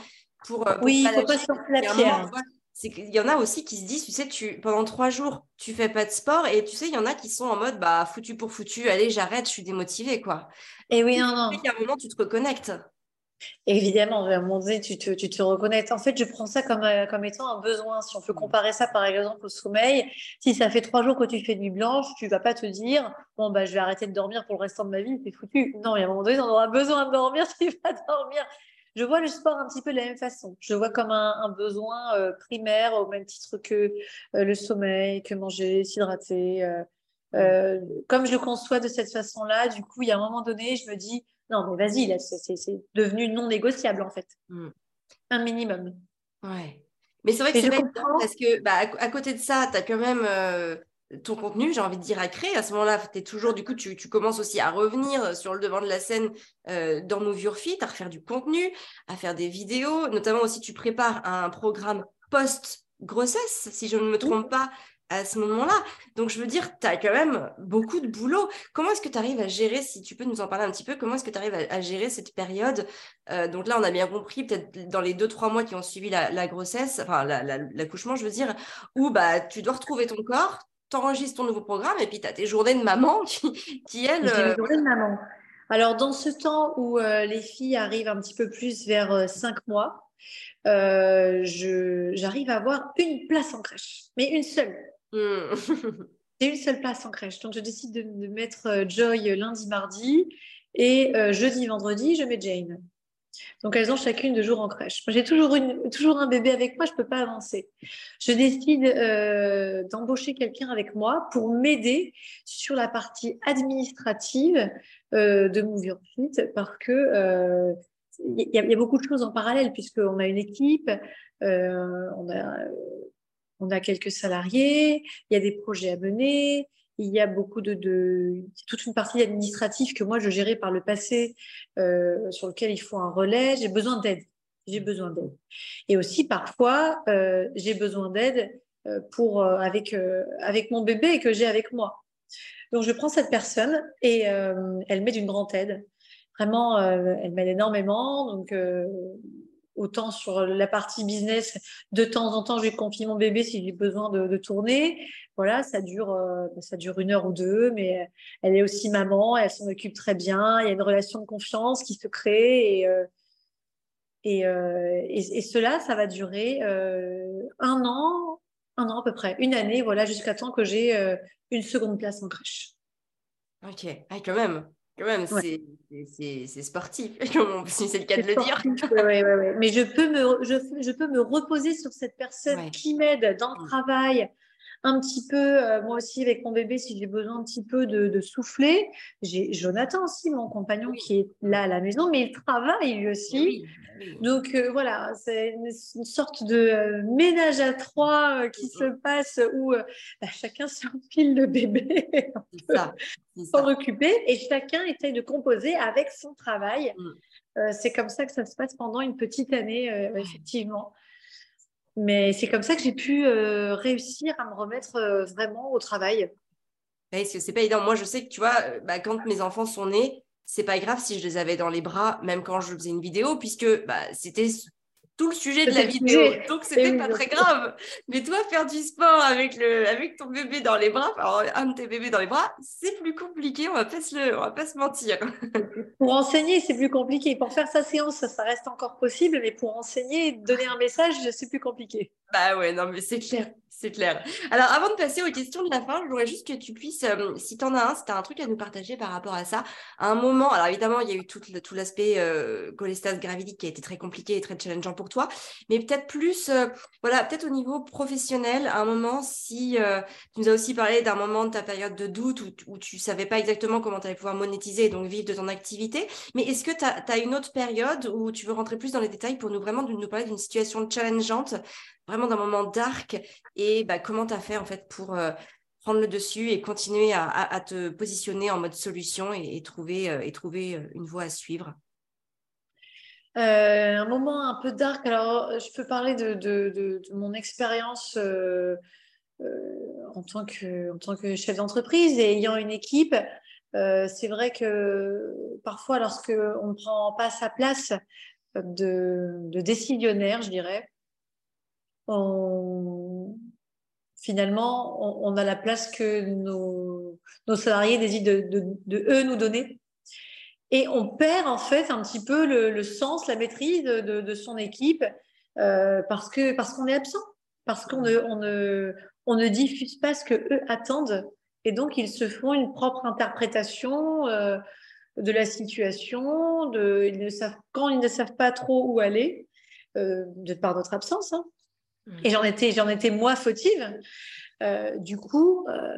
pour. oui, il ne faut pas sortir la pierre c'est qu'il y en a aussi qui se disent, tu sais, tu, pendant trois jours, tu fais pas de sport et tu sais, il y en a qui sont en mode, bah, foutu pour foutu, allez, j'arrête, je suis démotivée, quoi. Et oui, non, non. Il y a un moment, tu te reconnectes. Évidemment, à un moment donné, tu te, tu te reconnectes. En fait, je prends ça comme, euh, comme étant un besoin. Si on peut comparer ça, par exemple, au sommeil, si ça fait trois jours que tu fais nuit blanche, tu vas pas te dire, bon, bah, je vais arrêter de dormir pour le restant de ma vie, c'est foutu. Non, il y a un moment donné, on aura besoin de dormir, [laughs] tu vas dormir je vois le sport un petit peu de la même façon. Je vois comme un, besoin euh, primaire au même titre que euh, le sommeil, que manger, s'hydrater. Euh, comme je le conçois de cette façon-là, du coup, il y a un moment donné, je me dis, non, mais vas-y, là, c'est devenu non négociable en fait. Mm. Un minimum. Ouais. Mais c'est vrai que c'est parce que bah, à, côté de ça, tu as quand même ton contenu, j'ai envie de dire, à créer. À ce moment-là, tu es toujours, du coup, tu, commences aussi à revenir sur le devant de la scène euh, dans Move Your Fit, à refaire du contenu, à faire des vidéos. Notamment aussi, tu prépares un programme post-grossesse, si je ne me trompe pas, à ce moment-là. Donc, je veux dire, tu as quand même beaucoup de boulot. Comment est-ce que tu arrives à gérer, si tu peux nous en parler un petit peu, comment est-ce que tu arrives à, gérer cette période? Euh, Donc là, on a bien compris, peut-être dans les deux, trois mois qui ont suivi la, grossesse, enfin l'accouchement, je veux dire, où bah, tu dois retrouver ton corps, t'enregistres ton nouveau programme et puis tu as tes journées de maman [laughs] qui, qui elles... Euh... journées de maman. Alors, dans ce temps où euh, les filles arrivent un petit peu plus vers euh, cinq mois, j'arrive à avoir une place en crèche, mais une seule. Hmm. [laughs] C'est une seule place en crèche. Donc, je décide de, mettre euh, Joy lundi, mardi. Et euh, jeudi, vendredi, je mets Jane. Donc, elles ont chacune deux jours en crèche. J'ai toujours, toujours un bébé avec moi, je ne peux pas avancer. Je décide euh, d'embaucher quelqu'un avec moi pour m'aider sur la partie administrative de Movie Fit parce que il y, a beaucoup de choses en parallèle puisqu'on a une équipe, on a on a quelques salariés, il y a des projets à mener, il y a beaucoup de, toute une partie administrative que moi je gérais par le passé, euh, sur lequel il faut un relais. J'ai besoin d'aide. J'ai besoin d'aide. Et aussi parfois euh, j'ai besoin d'aide euh, pour avec avec mon bébé que j'ai avec moi. Donc je prends cette personne et elle met d'une grande aide. Vraiment, elle m'aide énormément. Donc autant sur la partie business, de temps en temps, je lui confie mon bébé si j'ai besoin de, tourner. Voilà, ça dure, euh, ça dure une heure ou deux, mais elle est aussi maman, elle s'en occupe très bien. Il y a une relation de confiance qui se crée et, euh, euh, et, et, cela, ça va durer un an, un an à peu près, une année, voilà, jusqu'à temps que j'ai une seconde place en crèche. Ok, ah, quand même. Quand même, c'est sportif, [laughs] si c'est le cas de le dire. Mais je peux, me, je, je, peux me reposer sur cette personne qui m'aide dans le mmh. travail, un petit peu, euh, moi aussi avec mon bébé, si j'ai besoin un petit peu de, souffler. J'ai Jonathan aussi, mon compagnon, qui est là à la maison, mais il travaille lui aussi. Donc euh, voilà, c'est une, sorte de euh, ménage à trois qui se passe où bah, chacun [laughs] s'enfile le bébé s'en occuper et chacun essaye de composer avec son travail. Mm. c'est comme ça que ça se passe pendant une petite année, effectivement. Mais c'est comme ça que j'ai pu euh, réussir à me remettre euh, vraiment au travail. Parce que c'est pas évident. Moi, je sais que tu vois, euh, bah, quand mes enfants sont nés, c'est pas grave si je les avais dans les bras, même quand je faisais une vidéo, puisque bah, c'était tout le sujet de la vidéo. Donc, c'était pas très grave. Mais toi, faire du sport avec, le, avec ton bébé dans les bras, un de tes bébés dans les bras, c'est plus compliqué. On va pas se, le, on va pas se mentir. [laughs] pour enseigner, c'est plus compliqué. Pour faire sa séance, ça, reste encore possible. Mais pour enseigner, donner un message, c'est plus compliqué. Bah ouais, non, mais c'est clair. C'est clair. Alors, avant de passer aux questions de la fin, je voudrais juste que tu puisses, euh, si tu en as un, si tu as un truc à nous partager par rapport à ça, à un moment, alors évidemment, il y a eu tout, l'aspect euh, cholestase gravidique qui a été très compliqué et très challengeant pour toi, mais peut-être plus, euh, voilà, peut-être au niveau professionnel, à un moment, si tu nous as aussi parlé d'un moment de ta période de doute où, où tu savais pas exactement comment tu allais pouvoir monétiser et donc vivre de ton activité, mais est-ce que tu as, une autre période où tu veux rentrer plus dans les détails pour nous vraiment nous parler d'une situation challengeante vraiment d'un moment dark et bah, comment tu as fait en fait pour euh, prendre le dessus et continuer à, te positionner en mode solution et, trouver, euh, et trouver euh, une voie à suivre? Un moment un peu dark. Alors, je peux parler de, de, mon expérience en, tant que, en tant que chef d'entreprise et ayant une équipe. c'est vrai que parfois, lorsqu'on ne prend pas sa place de, décisionnaire, je dirais, finalement, on, a la place que nos, salariés décident de, eux nous donner. Et on perd en fait un petit peu le, sens, la maîtrise de, son équipe euh, parce que parce qu'on est absent, parce qu'on ne, on on diffuse pas ce que eux attendent. Et donc, ils se font une propre interprétation euh, de la situation. Ils ne savent, quand ils ne savent pas trop où aller, euh, de par notre absence, hein, et j'en étais, j'en étais moi fautive. Euh, du coup, euh,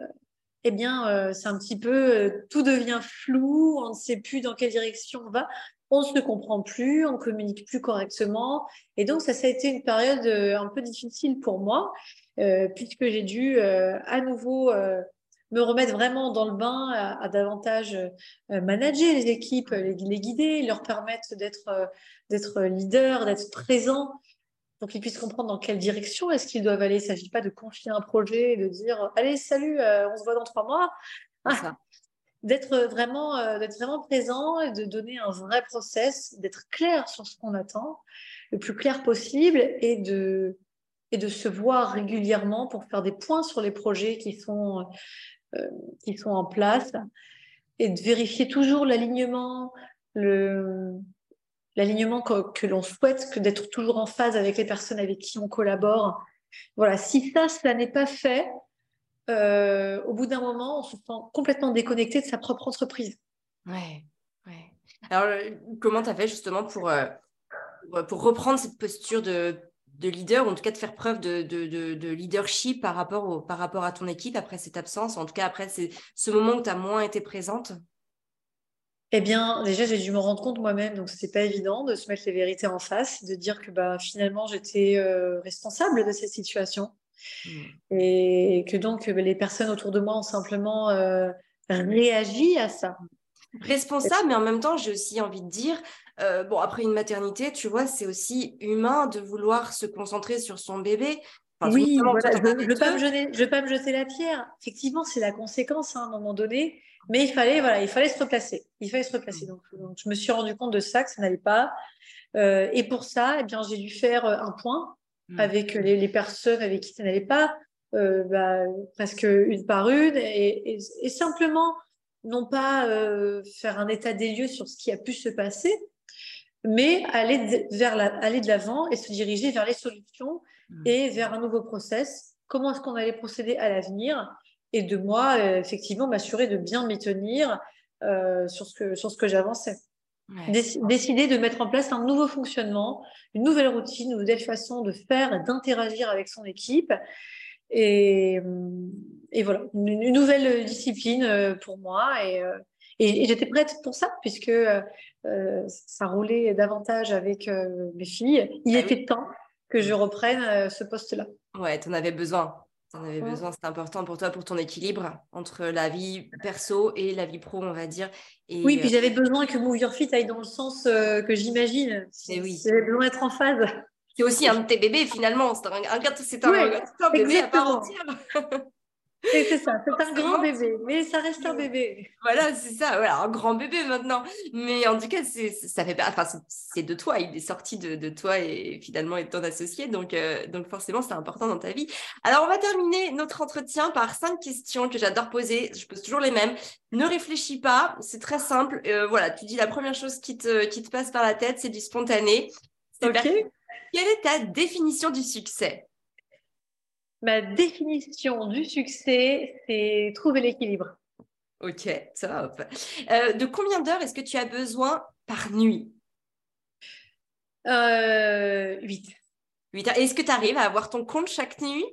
eh bien, euh, c'est un petit peu, tout devient flou, on ne sait plus dans quelle direction on va, on se comprend plus, on communique plus correctement. Et donc, ça, ça a été une période un peu difficile pour moi, puisque j'ai dû à nouveau me remettre vraiment dans le bain, à, davantage manager les équipes, les, les, guider, leur permettre d'être d'être leader, d'être présent pour qu'ils puissent comprendre dans quelle direction est-ce qu'ils doivent aller. Il ne s'agit pas de confier un projet et de dire allez, salut, on se voit dans trois mois. Ah, d'être vraiment, d'être vraiment présent et de donner un vrai process, d'être clair sur ce qu'on attend, le plus clair possible et de, et de se voir régulièrement pour faire des points sur les projets qui sont, euh, qui sont en place et de vérifier toujours l'alignement, le, l'alignement que, l'on souhaite, que d'être toujours en phase avec les personnes avec qui on collabore. Voilà, si ça, ça n'est pas fait, euh, au bout d'un moment, on se sent complètement déconnecté de sa propre entreprise. Ouais. Alors, euh, comment tu as fait justement pour, pour reprendre cette posture de de leader, ou en tout cas de faire preuve de, de, leadership par rapport, au, par rapport à ton équipe après cette absence, en tout cas après ce moment où tu as moins été présente? Eh bien, déjà, j'ai dû me rendre compte moi-même, donc c'était pas évident de se mettre les vérités en face, de dire que bah, finalement j'étais euh, responsable de cette situation. Hmm. Et que donc les personnes autour de moi ont simplement euh, réagi à ça. Responsable, mais en même temps, j'ai aussi envie de dire, euh, bon, après une maternité, tu vois, c'est aussi humain de vouloir se concentrer sur son bébé. oui, je ne veux, pas me jeter la pierre. Effectivement, c'est la conséquence hein, à un moment donné, mais il fallait, voilà, il fallait se replacer. Il fallait se replacer. Mm. Donc, je me suis rendu compte de ça, que ça n'allait pas. Euh, et pour ça, eh bien, j'ai dû faire euh, un point mm. avec les, personnes avec qui ça n'allait pas, bah, presque une par une, et, et simplement, non pas faire un état des lieux sur ce qui a pu se passer, mais aller, vers la, aller de l'avant et se diriger vers les solutions mmh. et vers un nouveau process. Comment est-ce qu'on allait procéder à l'avenir? Et de moi, euh, effectivement, m'assurer de bien m'y tenir euh, sur ce que, sur ce que j'avançais. Décider de mettre en place un nouveau fonctionnement, une nouvelle routine, une nouvelle façon de faire et d'interagir avec son équipe. Et, et voilà, une, nouvelle discipline euh, pour moi. Et, et, j'étais prête pour ça, puisque euh, euh, ça roulait davantage avec euh, mes filles. Il ah était temps que je reprenne ce poste-là. Ouais, tu en avais besoin. Tu en avais besoin, c'est important pour toi, pour ton équilibre entre la vie perso et la vie pro, on va dire. Et, oui, puis j'avais besoin que Move Your Fit aille dans le sens que j'imagine. Eh oui. J'avais besoin d'être en phase. C'est aussi un de tes bébés, finalement. C'est un, un, un, bébé à part entière. [laughs] c'est ça, c'est un grand bébé, mais ça reste un bébé. Voilà, c'est ça, voilà, un grand bébé maintenant. Mais en tout cas, c'est, ça fait enfin, c'est de toi, il est sorti de, de toi et finalement est ton associé, donc, euh, donc forcément, c'est important dans ta vie. Alors, on va terminer notre entretien par cinq questions que j'adore poser. Je pose toujours les mêmes. Ne réfléchis pas, c'est très simple. Euh, voilà, tu dis la première chose qui te, qui te passe par la tête, c'est du spontané. Ok. Quelle est ta définition du succès? Ma définition du succès, c'est trouver l'équilibre. Ok, top. Euh, de combien d'heures est-ce que tu as besoin par nuit? Euh, 8. 8 Est-ce que tu arrives à avoir ton compte chaque nuit?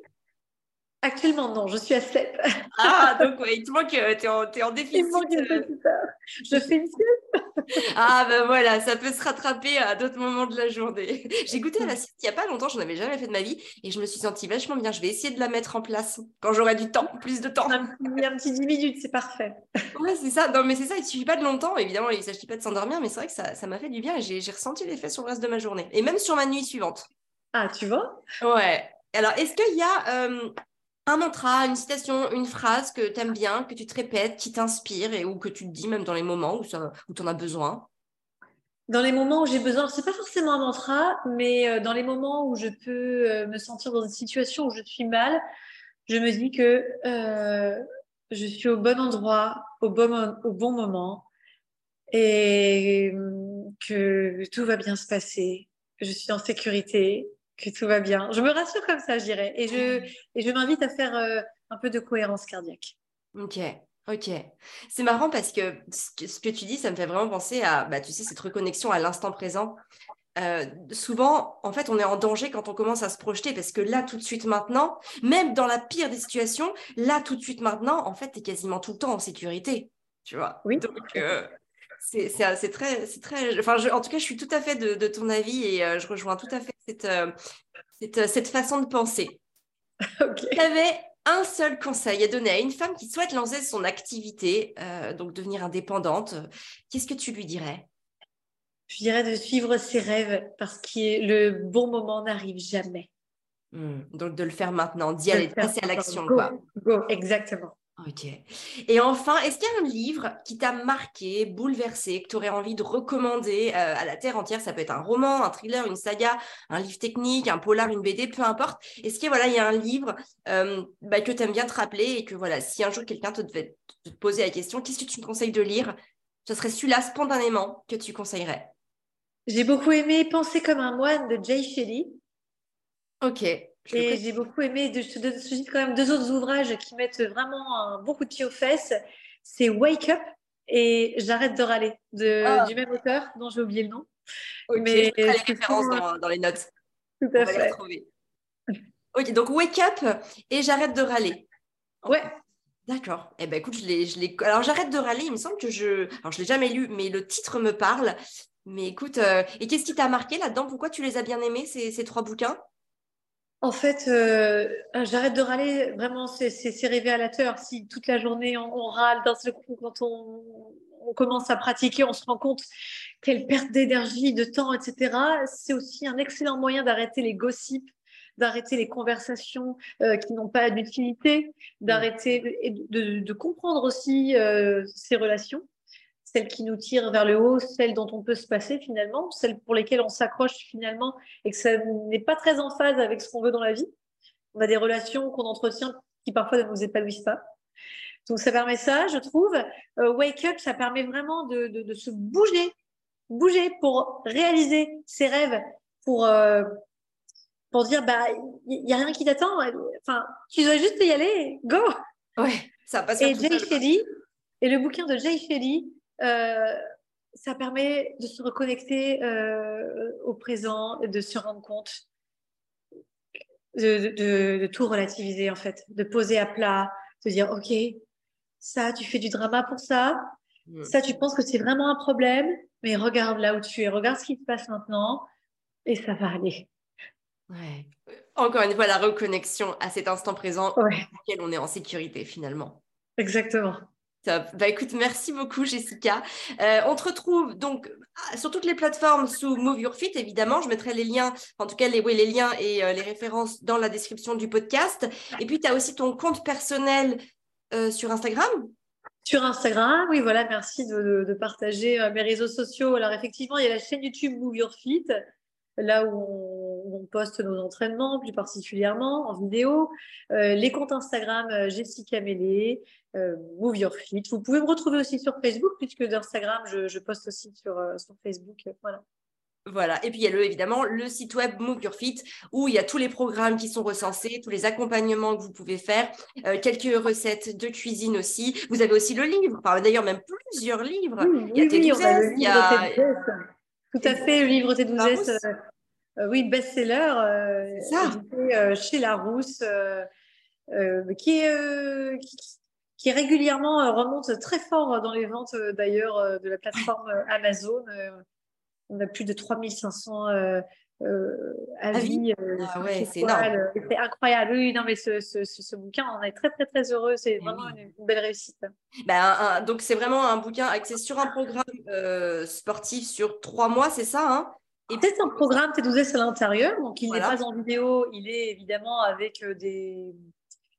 Actuellement, non, je suis à 7. [laughs] Ah, donc ouais, il te manque, euh, tu es, en, es en déficit. Il manque une petite heure. Je fais une sieste. [laughs] ah, ben voilà, ça peut se rattraper à d'autres moments de la journée. [laughs] J'ai goûté à la sieste il n'y a pas longtemps, je n'en avais jamais fait de ma vie et je me suis sentie vachement bien. Je vais essayer de la mettre en place quand j'aurai du temps, plus de temps. Un un petit 10 minutes, c'est parfait. ouais, c'est ça. Non, mais c'est ça, il ne suffit pas de longtemps. Évidemment, il ne s'agit pas de s'endormir, mais c'est vrai que ça m'a fait du bien et j'ai ressenti l'effet sur le reste de ma journée et même sur ma nuit suivante. Ah, tu vois? Ouais. Alors, est-ce qu'il y a euh, un mantra, une citation, une phrase que tu aimes bien, que tu te répètes, qui t'inspire et ou que tu te dis même dans les moments où, tu en as besoin? Dans les moments où j'ai besoin, c'est pas forcément un mantra, mais euh, dans les moments où je peux euh, me sentir dans une situation où je suis mal, je me dis que euh, je suis au bon endroit, au bon, au bon moment et que tout va bien se passer, que je suis en sécurité, que tout va bien. Je me rassure comme ça, je dirais. Et je, et je m'invite à faire euh, un peu de cohérence cardiaque. Ok. Ok, c'est marrant parce que ce, que tu dis, ça me fait vraiment penser à, bah, tu sais, cette reconnexion à l'instant présent. Euh, souvent, en fait, on est en danger quand on commence à se projeter parce que là, tout de suite maintenant, même dans la pire des situations, là, tout de suite maintenant, en fait, tu es quasiment tout le temps en sécurité. Tu vois Oui. Donc, euh, c'est très, c'est très. Enfin, en tout cas, je suis tout à fait de, ton avis et euh, je rejoins tout à fait cette, euh, euh, cette, façon de penser. [laughs] okay. Tu avais un seul conseil à donner à une femme qui souhaite lancer son activité, donc devenir indépendante. Qu'est-ce que tu lui dirais? Je dirais de suivre ses rêves parce que le bon moment n'arrive jamais. Hmm, donc de le faire maintenant, d'y aller, de passer à l'action. Go, go, exactement. Ok. Et enfin, est-ce qu'il y a un livre qui t'a marqué, bouleversé, que tu aurais envie de recommander euh, à la terre entière? Ça peut être un roman, un thriller, une saga, un livre technique, un polar, une BD, peu importe. Est-ce qu'il voilà, y a un livre euh, bah, que tu aimes bien te rappeler et que voilà, si un jour quelqu'un te devait te poser la question, qu'est-ce que tu me conseilles de lire? Ce serait celui-là spontanément que tu conseillerais. J'ai beaucoup aimé Penser comme un moine de Jay Shelley. Ok. Et j'ai beaucoup aimé, de, je te cite quand même deux autres ouvrages qui mettent vraiment un bon coup de pied aux fesses. C'est Wake Up et J'arrête de râler, de, ah. du même auteur dont j'ai oublié le nom. Mais je les références dans, les notes. Tout à fait. ok, donc Wake Up et J'arrête de râler. Ouais. D'accord. Eh ben écoute, je l'ai, je l'ai... Alors j'arrête de râler. Il me semble que je, alors je l'ai jamais lu, mais le titre me parle. Mais écoute, euh, et qu'est-ce qui t'a marqué là-dedans? Pourquoi tu les as bien aimés ces, ces trois bouquins? En fait, euh, j'arrête de râler. Vraiment, c'est révélateur. Si toute la journée on, râle, d'un seul coup, quand on, commence à pratiquer, on se rend compte quelle perte d'énergie, de temps, etc. C'est aussi un excellent moyen d'arrêter les gossips, d'arrêter les conversations euh, qui n'ont pas d'utilité, d'arrêter et de, comprendre aussi euh, ces relations celles qui nous tirent vers le haut, celles dont on peut se passer finalement, celles pour lesquelles on s'accroche finalement et que ça n'est pas très en phase avec ce qu'on veut dans la vie. On a des relations qu'on entretient qui parfois ne nous épanouissent pas. Donc ça permet ça, je trouve. Euh, wake Up, ça permet vraiment de, se bouger, bouger pour réaliser ses rêves, pour, euh, pour dire, bah, il n'y a rien qui t'attend. Enfin, tu dois juste y aller, go Ouais, ça passe. Et Jay Shelly, et le bouquin de Jay euh, ça permet de se reconnecter euh, au présent et de se rendre compte de, tout relativiser en fait, de poser à plat, de dire ok, ça tu fais du drama pour ça, ça tu penses que c'est vraiment un problème, mais regarde là où tu es, regarde ce qui se passe maintenant et ça va aller. Ouais. Encore une fois, la reconnexion à cet instant présent dans lequel on est en sécurité finalement. Exactement. Bah écoute, merci beaucoup Jessica. Euh, on te retrouve donc ah, sur toutes les plateformes sous Move Your Fit, évidemment. Je mettrai les liens, en tout cas les, les liens et euh, les références dans la description du podcast. Et puis, tu as aussi ton compte personnel euh, sur Instagram? Sur Instagram, oui, voilà, merci de, de, partager mes réseaux sociaux. Alors, effectivement, il y a la chaîne YouTube Move Your Fit, là où on, poste nos entraînements plus particulièrement en vidéo, euh, les comptes Instagram euh, Jessica Mélé, euh, Move Your Fit. Vous pouvez me retrouver aussi sur Facebook puisque d'Instagram je, poste aussi sur, sur Facebook. Voilà. Voilà, et puis il y a le, évidemment le site web Move Your Fit où il y a tous les programmes qui sont recensés, tous les accompagnements que vous pouvez faire, quelques recettes de cuisine aussi. Vous avez aussi le livre, enfin, d'ailleurs même plusieurs livres. il y a T12S, il y a... Tout à fait, le livre T12S, euh, euh, oui, best-seller, euh, chez Larousse, qui, est, qui, régulièrement remonte très fort dans les ventes d'ailleurs de la plateforme Amazon. on a plus de 3500 avis. Ah ouais, c'est énorme. C'est incroyable. Oui, non, mais ce, ce, ce, bouquin, on est très, très, très heureux. C'est eh vraiment une, belle réussite. Ben, donc, c'est vraiment un bouquin axé sur un programme sportif sur trois mois, c'est ça hein? Et c'est un programme T12S à l'intérieur, donc il n'est pas en vidéo, il est évidemment avec des,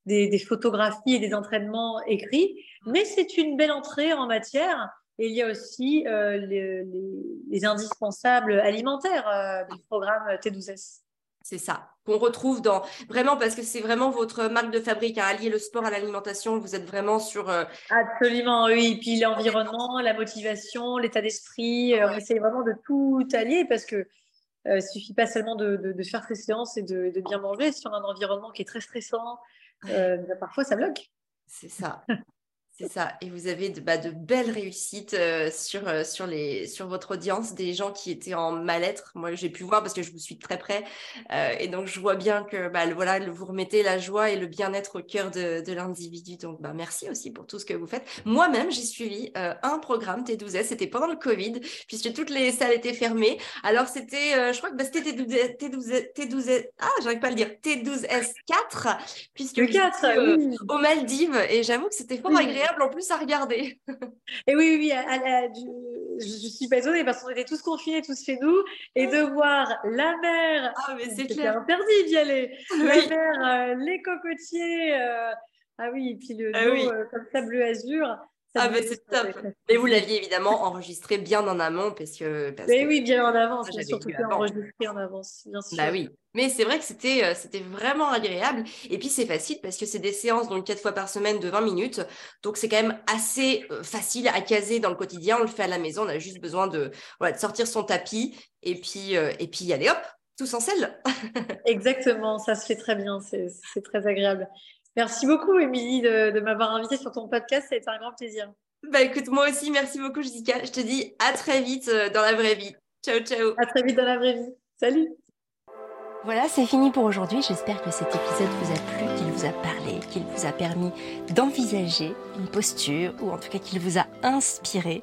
des, des, photographies et des entraînements écrits, mmh. mais c'est une belle entrée en matière et il y a aussi euh, les, indispensables alimentaires euh, du programme T12S. C'est ça, qu'on retrouve dans vraiment parce que c'est vraiment votre marque de fabrique à allier le sport à l'alimentation. Vous êtes vraiment sur. Euh, Absolument, oui. Et puis l'environnement, la motivation, l'état d'esprit. on essaie vraiment de tout allier parce que ne suffit pas seulement de, faire ces séances et de, bien manger. Si on a un environnement qui est très stressant, parfois ça bloque. C'est ça. [laughs] C'est ça. Et vous avez de, bah, de belles réussites euh, sur, euh, sur, les, sur votre audience, des gens qui étaient en mal-être. Moi, j'ai pu voir parce que je vous suis très près. Euh, et donc, je vois bien que bah, voilà, vous remettez la joie et le bien-être au cœur de, de l'individu. Donc, bah, merci aussi pour tout ce que vous faites. Moi-même, j'ai suivi un programme T12S. C'était pendant le Covid, puisque toutes les salles étaient fermées. Alors, c'était, je crois que c'était T12S, T12S, T12S, ah, j'arrive pas à le dire, T12S 4, puisque 4, aux Maldives. Et j'avoue que c'était fort agréable agréable en plus à regarder. Et oui, oui, je, suis pas étonnée parce qu'on était tous confinés, tous chez nous, et de voir la mer. Ah, mais c'est clair. interdit d'y aller. La mer, les cocotiers. ah oui, et puis le ah, oui. comme ça bleu azur. Ah, bah, c'est top. Mais vous l'aviez évidemment enregistré bien en amont parce que. mais oui, bien en avance. Ah, surtout bien enregistré en avance, bien sûr. Bah oui. Mais c'est vrai que c'était, euh, c'était vraiment agréable. Et puis, c'est facile parce que c'est des séances, donc quatre fois par semaine de 20 minutes. Donc, c'est quand même assez euh, facile à caser dans le quotidien. On le fait à la maison. On a juste besoin de, voilà, de sortir son tapis et puis, euh, et puis allez hop, tous en selle. [laughs] Exactement. Ça se fait très bien. C'est très agréable. Merci beaucoup, Émilie, de, m'avoir invité sur ton podcast. Ça a été un grand plaisir. Bah écoute, moi aussi, merci beaucoup, Jessica. Je te dis à très vite euh, dans la vraie vie. Ciao, ciao. À très vite dans la vraie vie. Salut. Voilà, c'est fini pour aujourd'hui. J'espère que cet épisode vous a plu, qu'il vous a parlé, qu'il vous a permis d'envisager une posture ou en tout cas qu'il vous a inspiré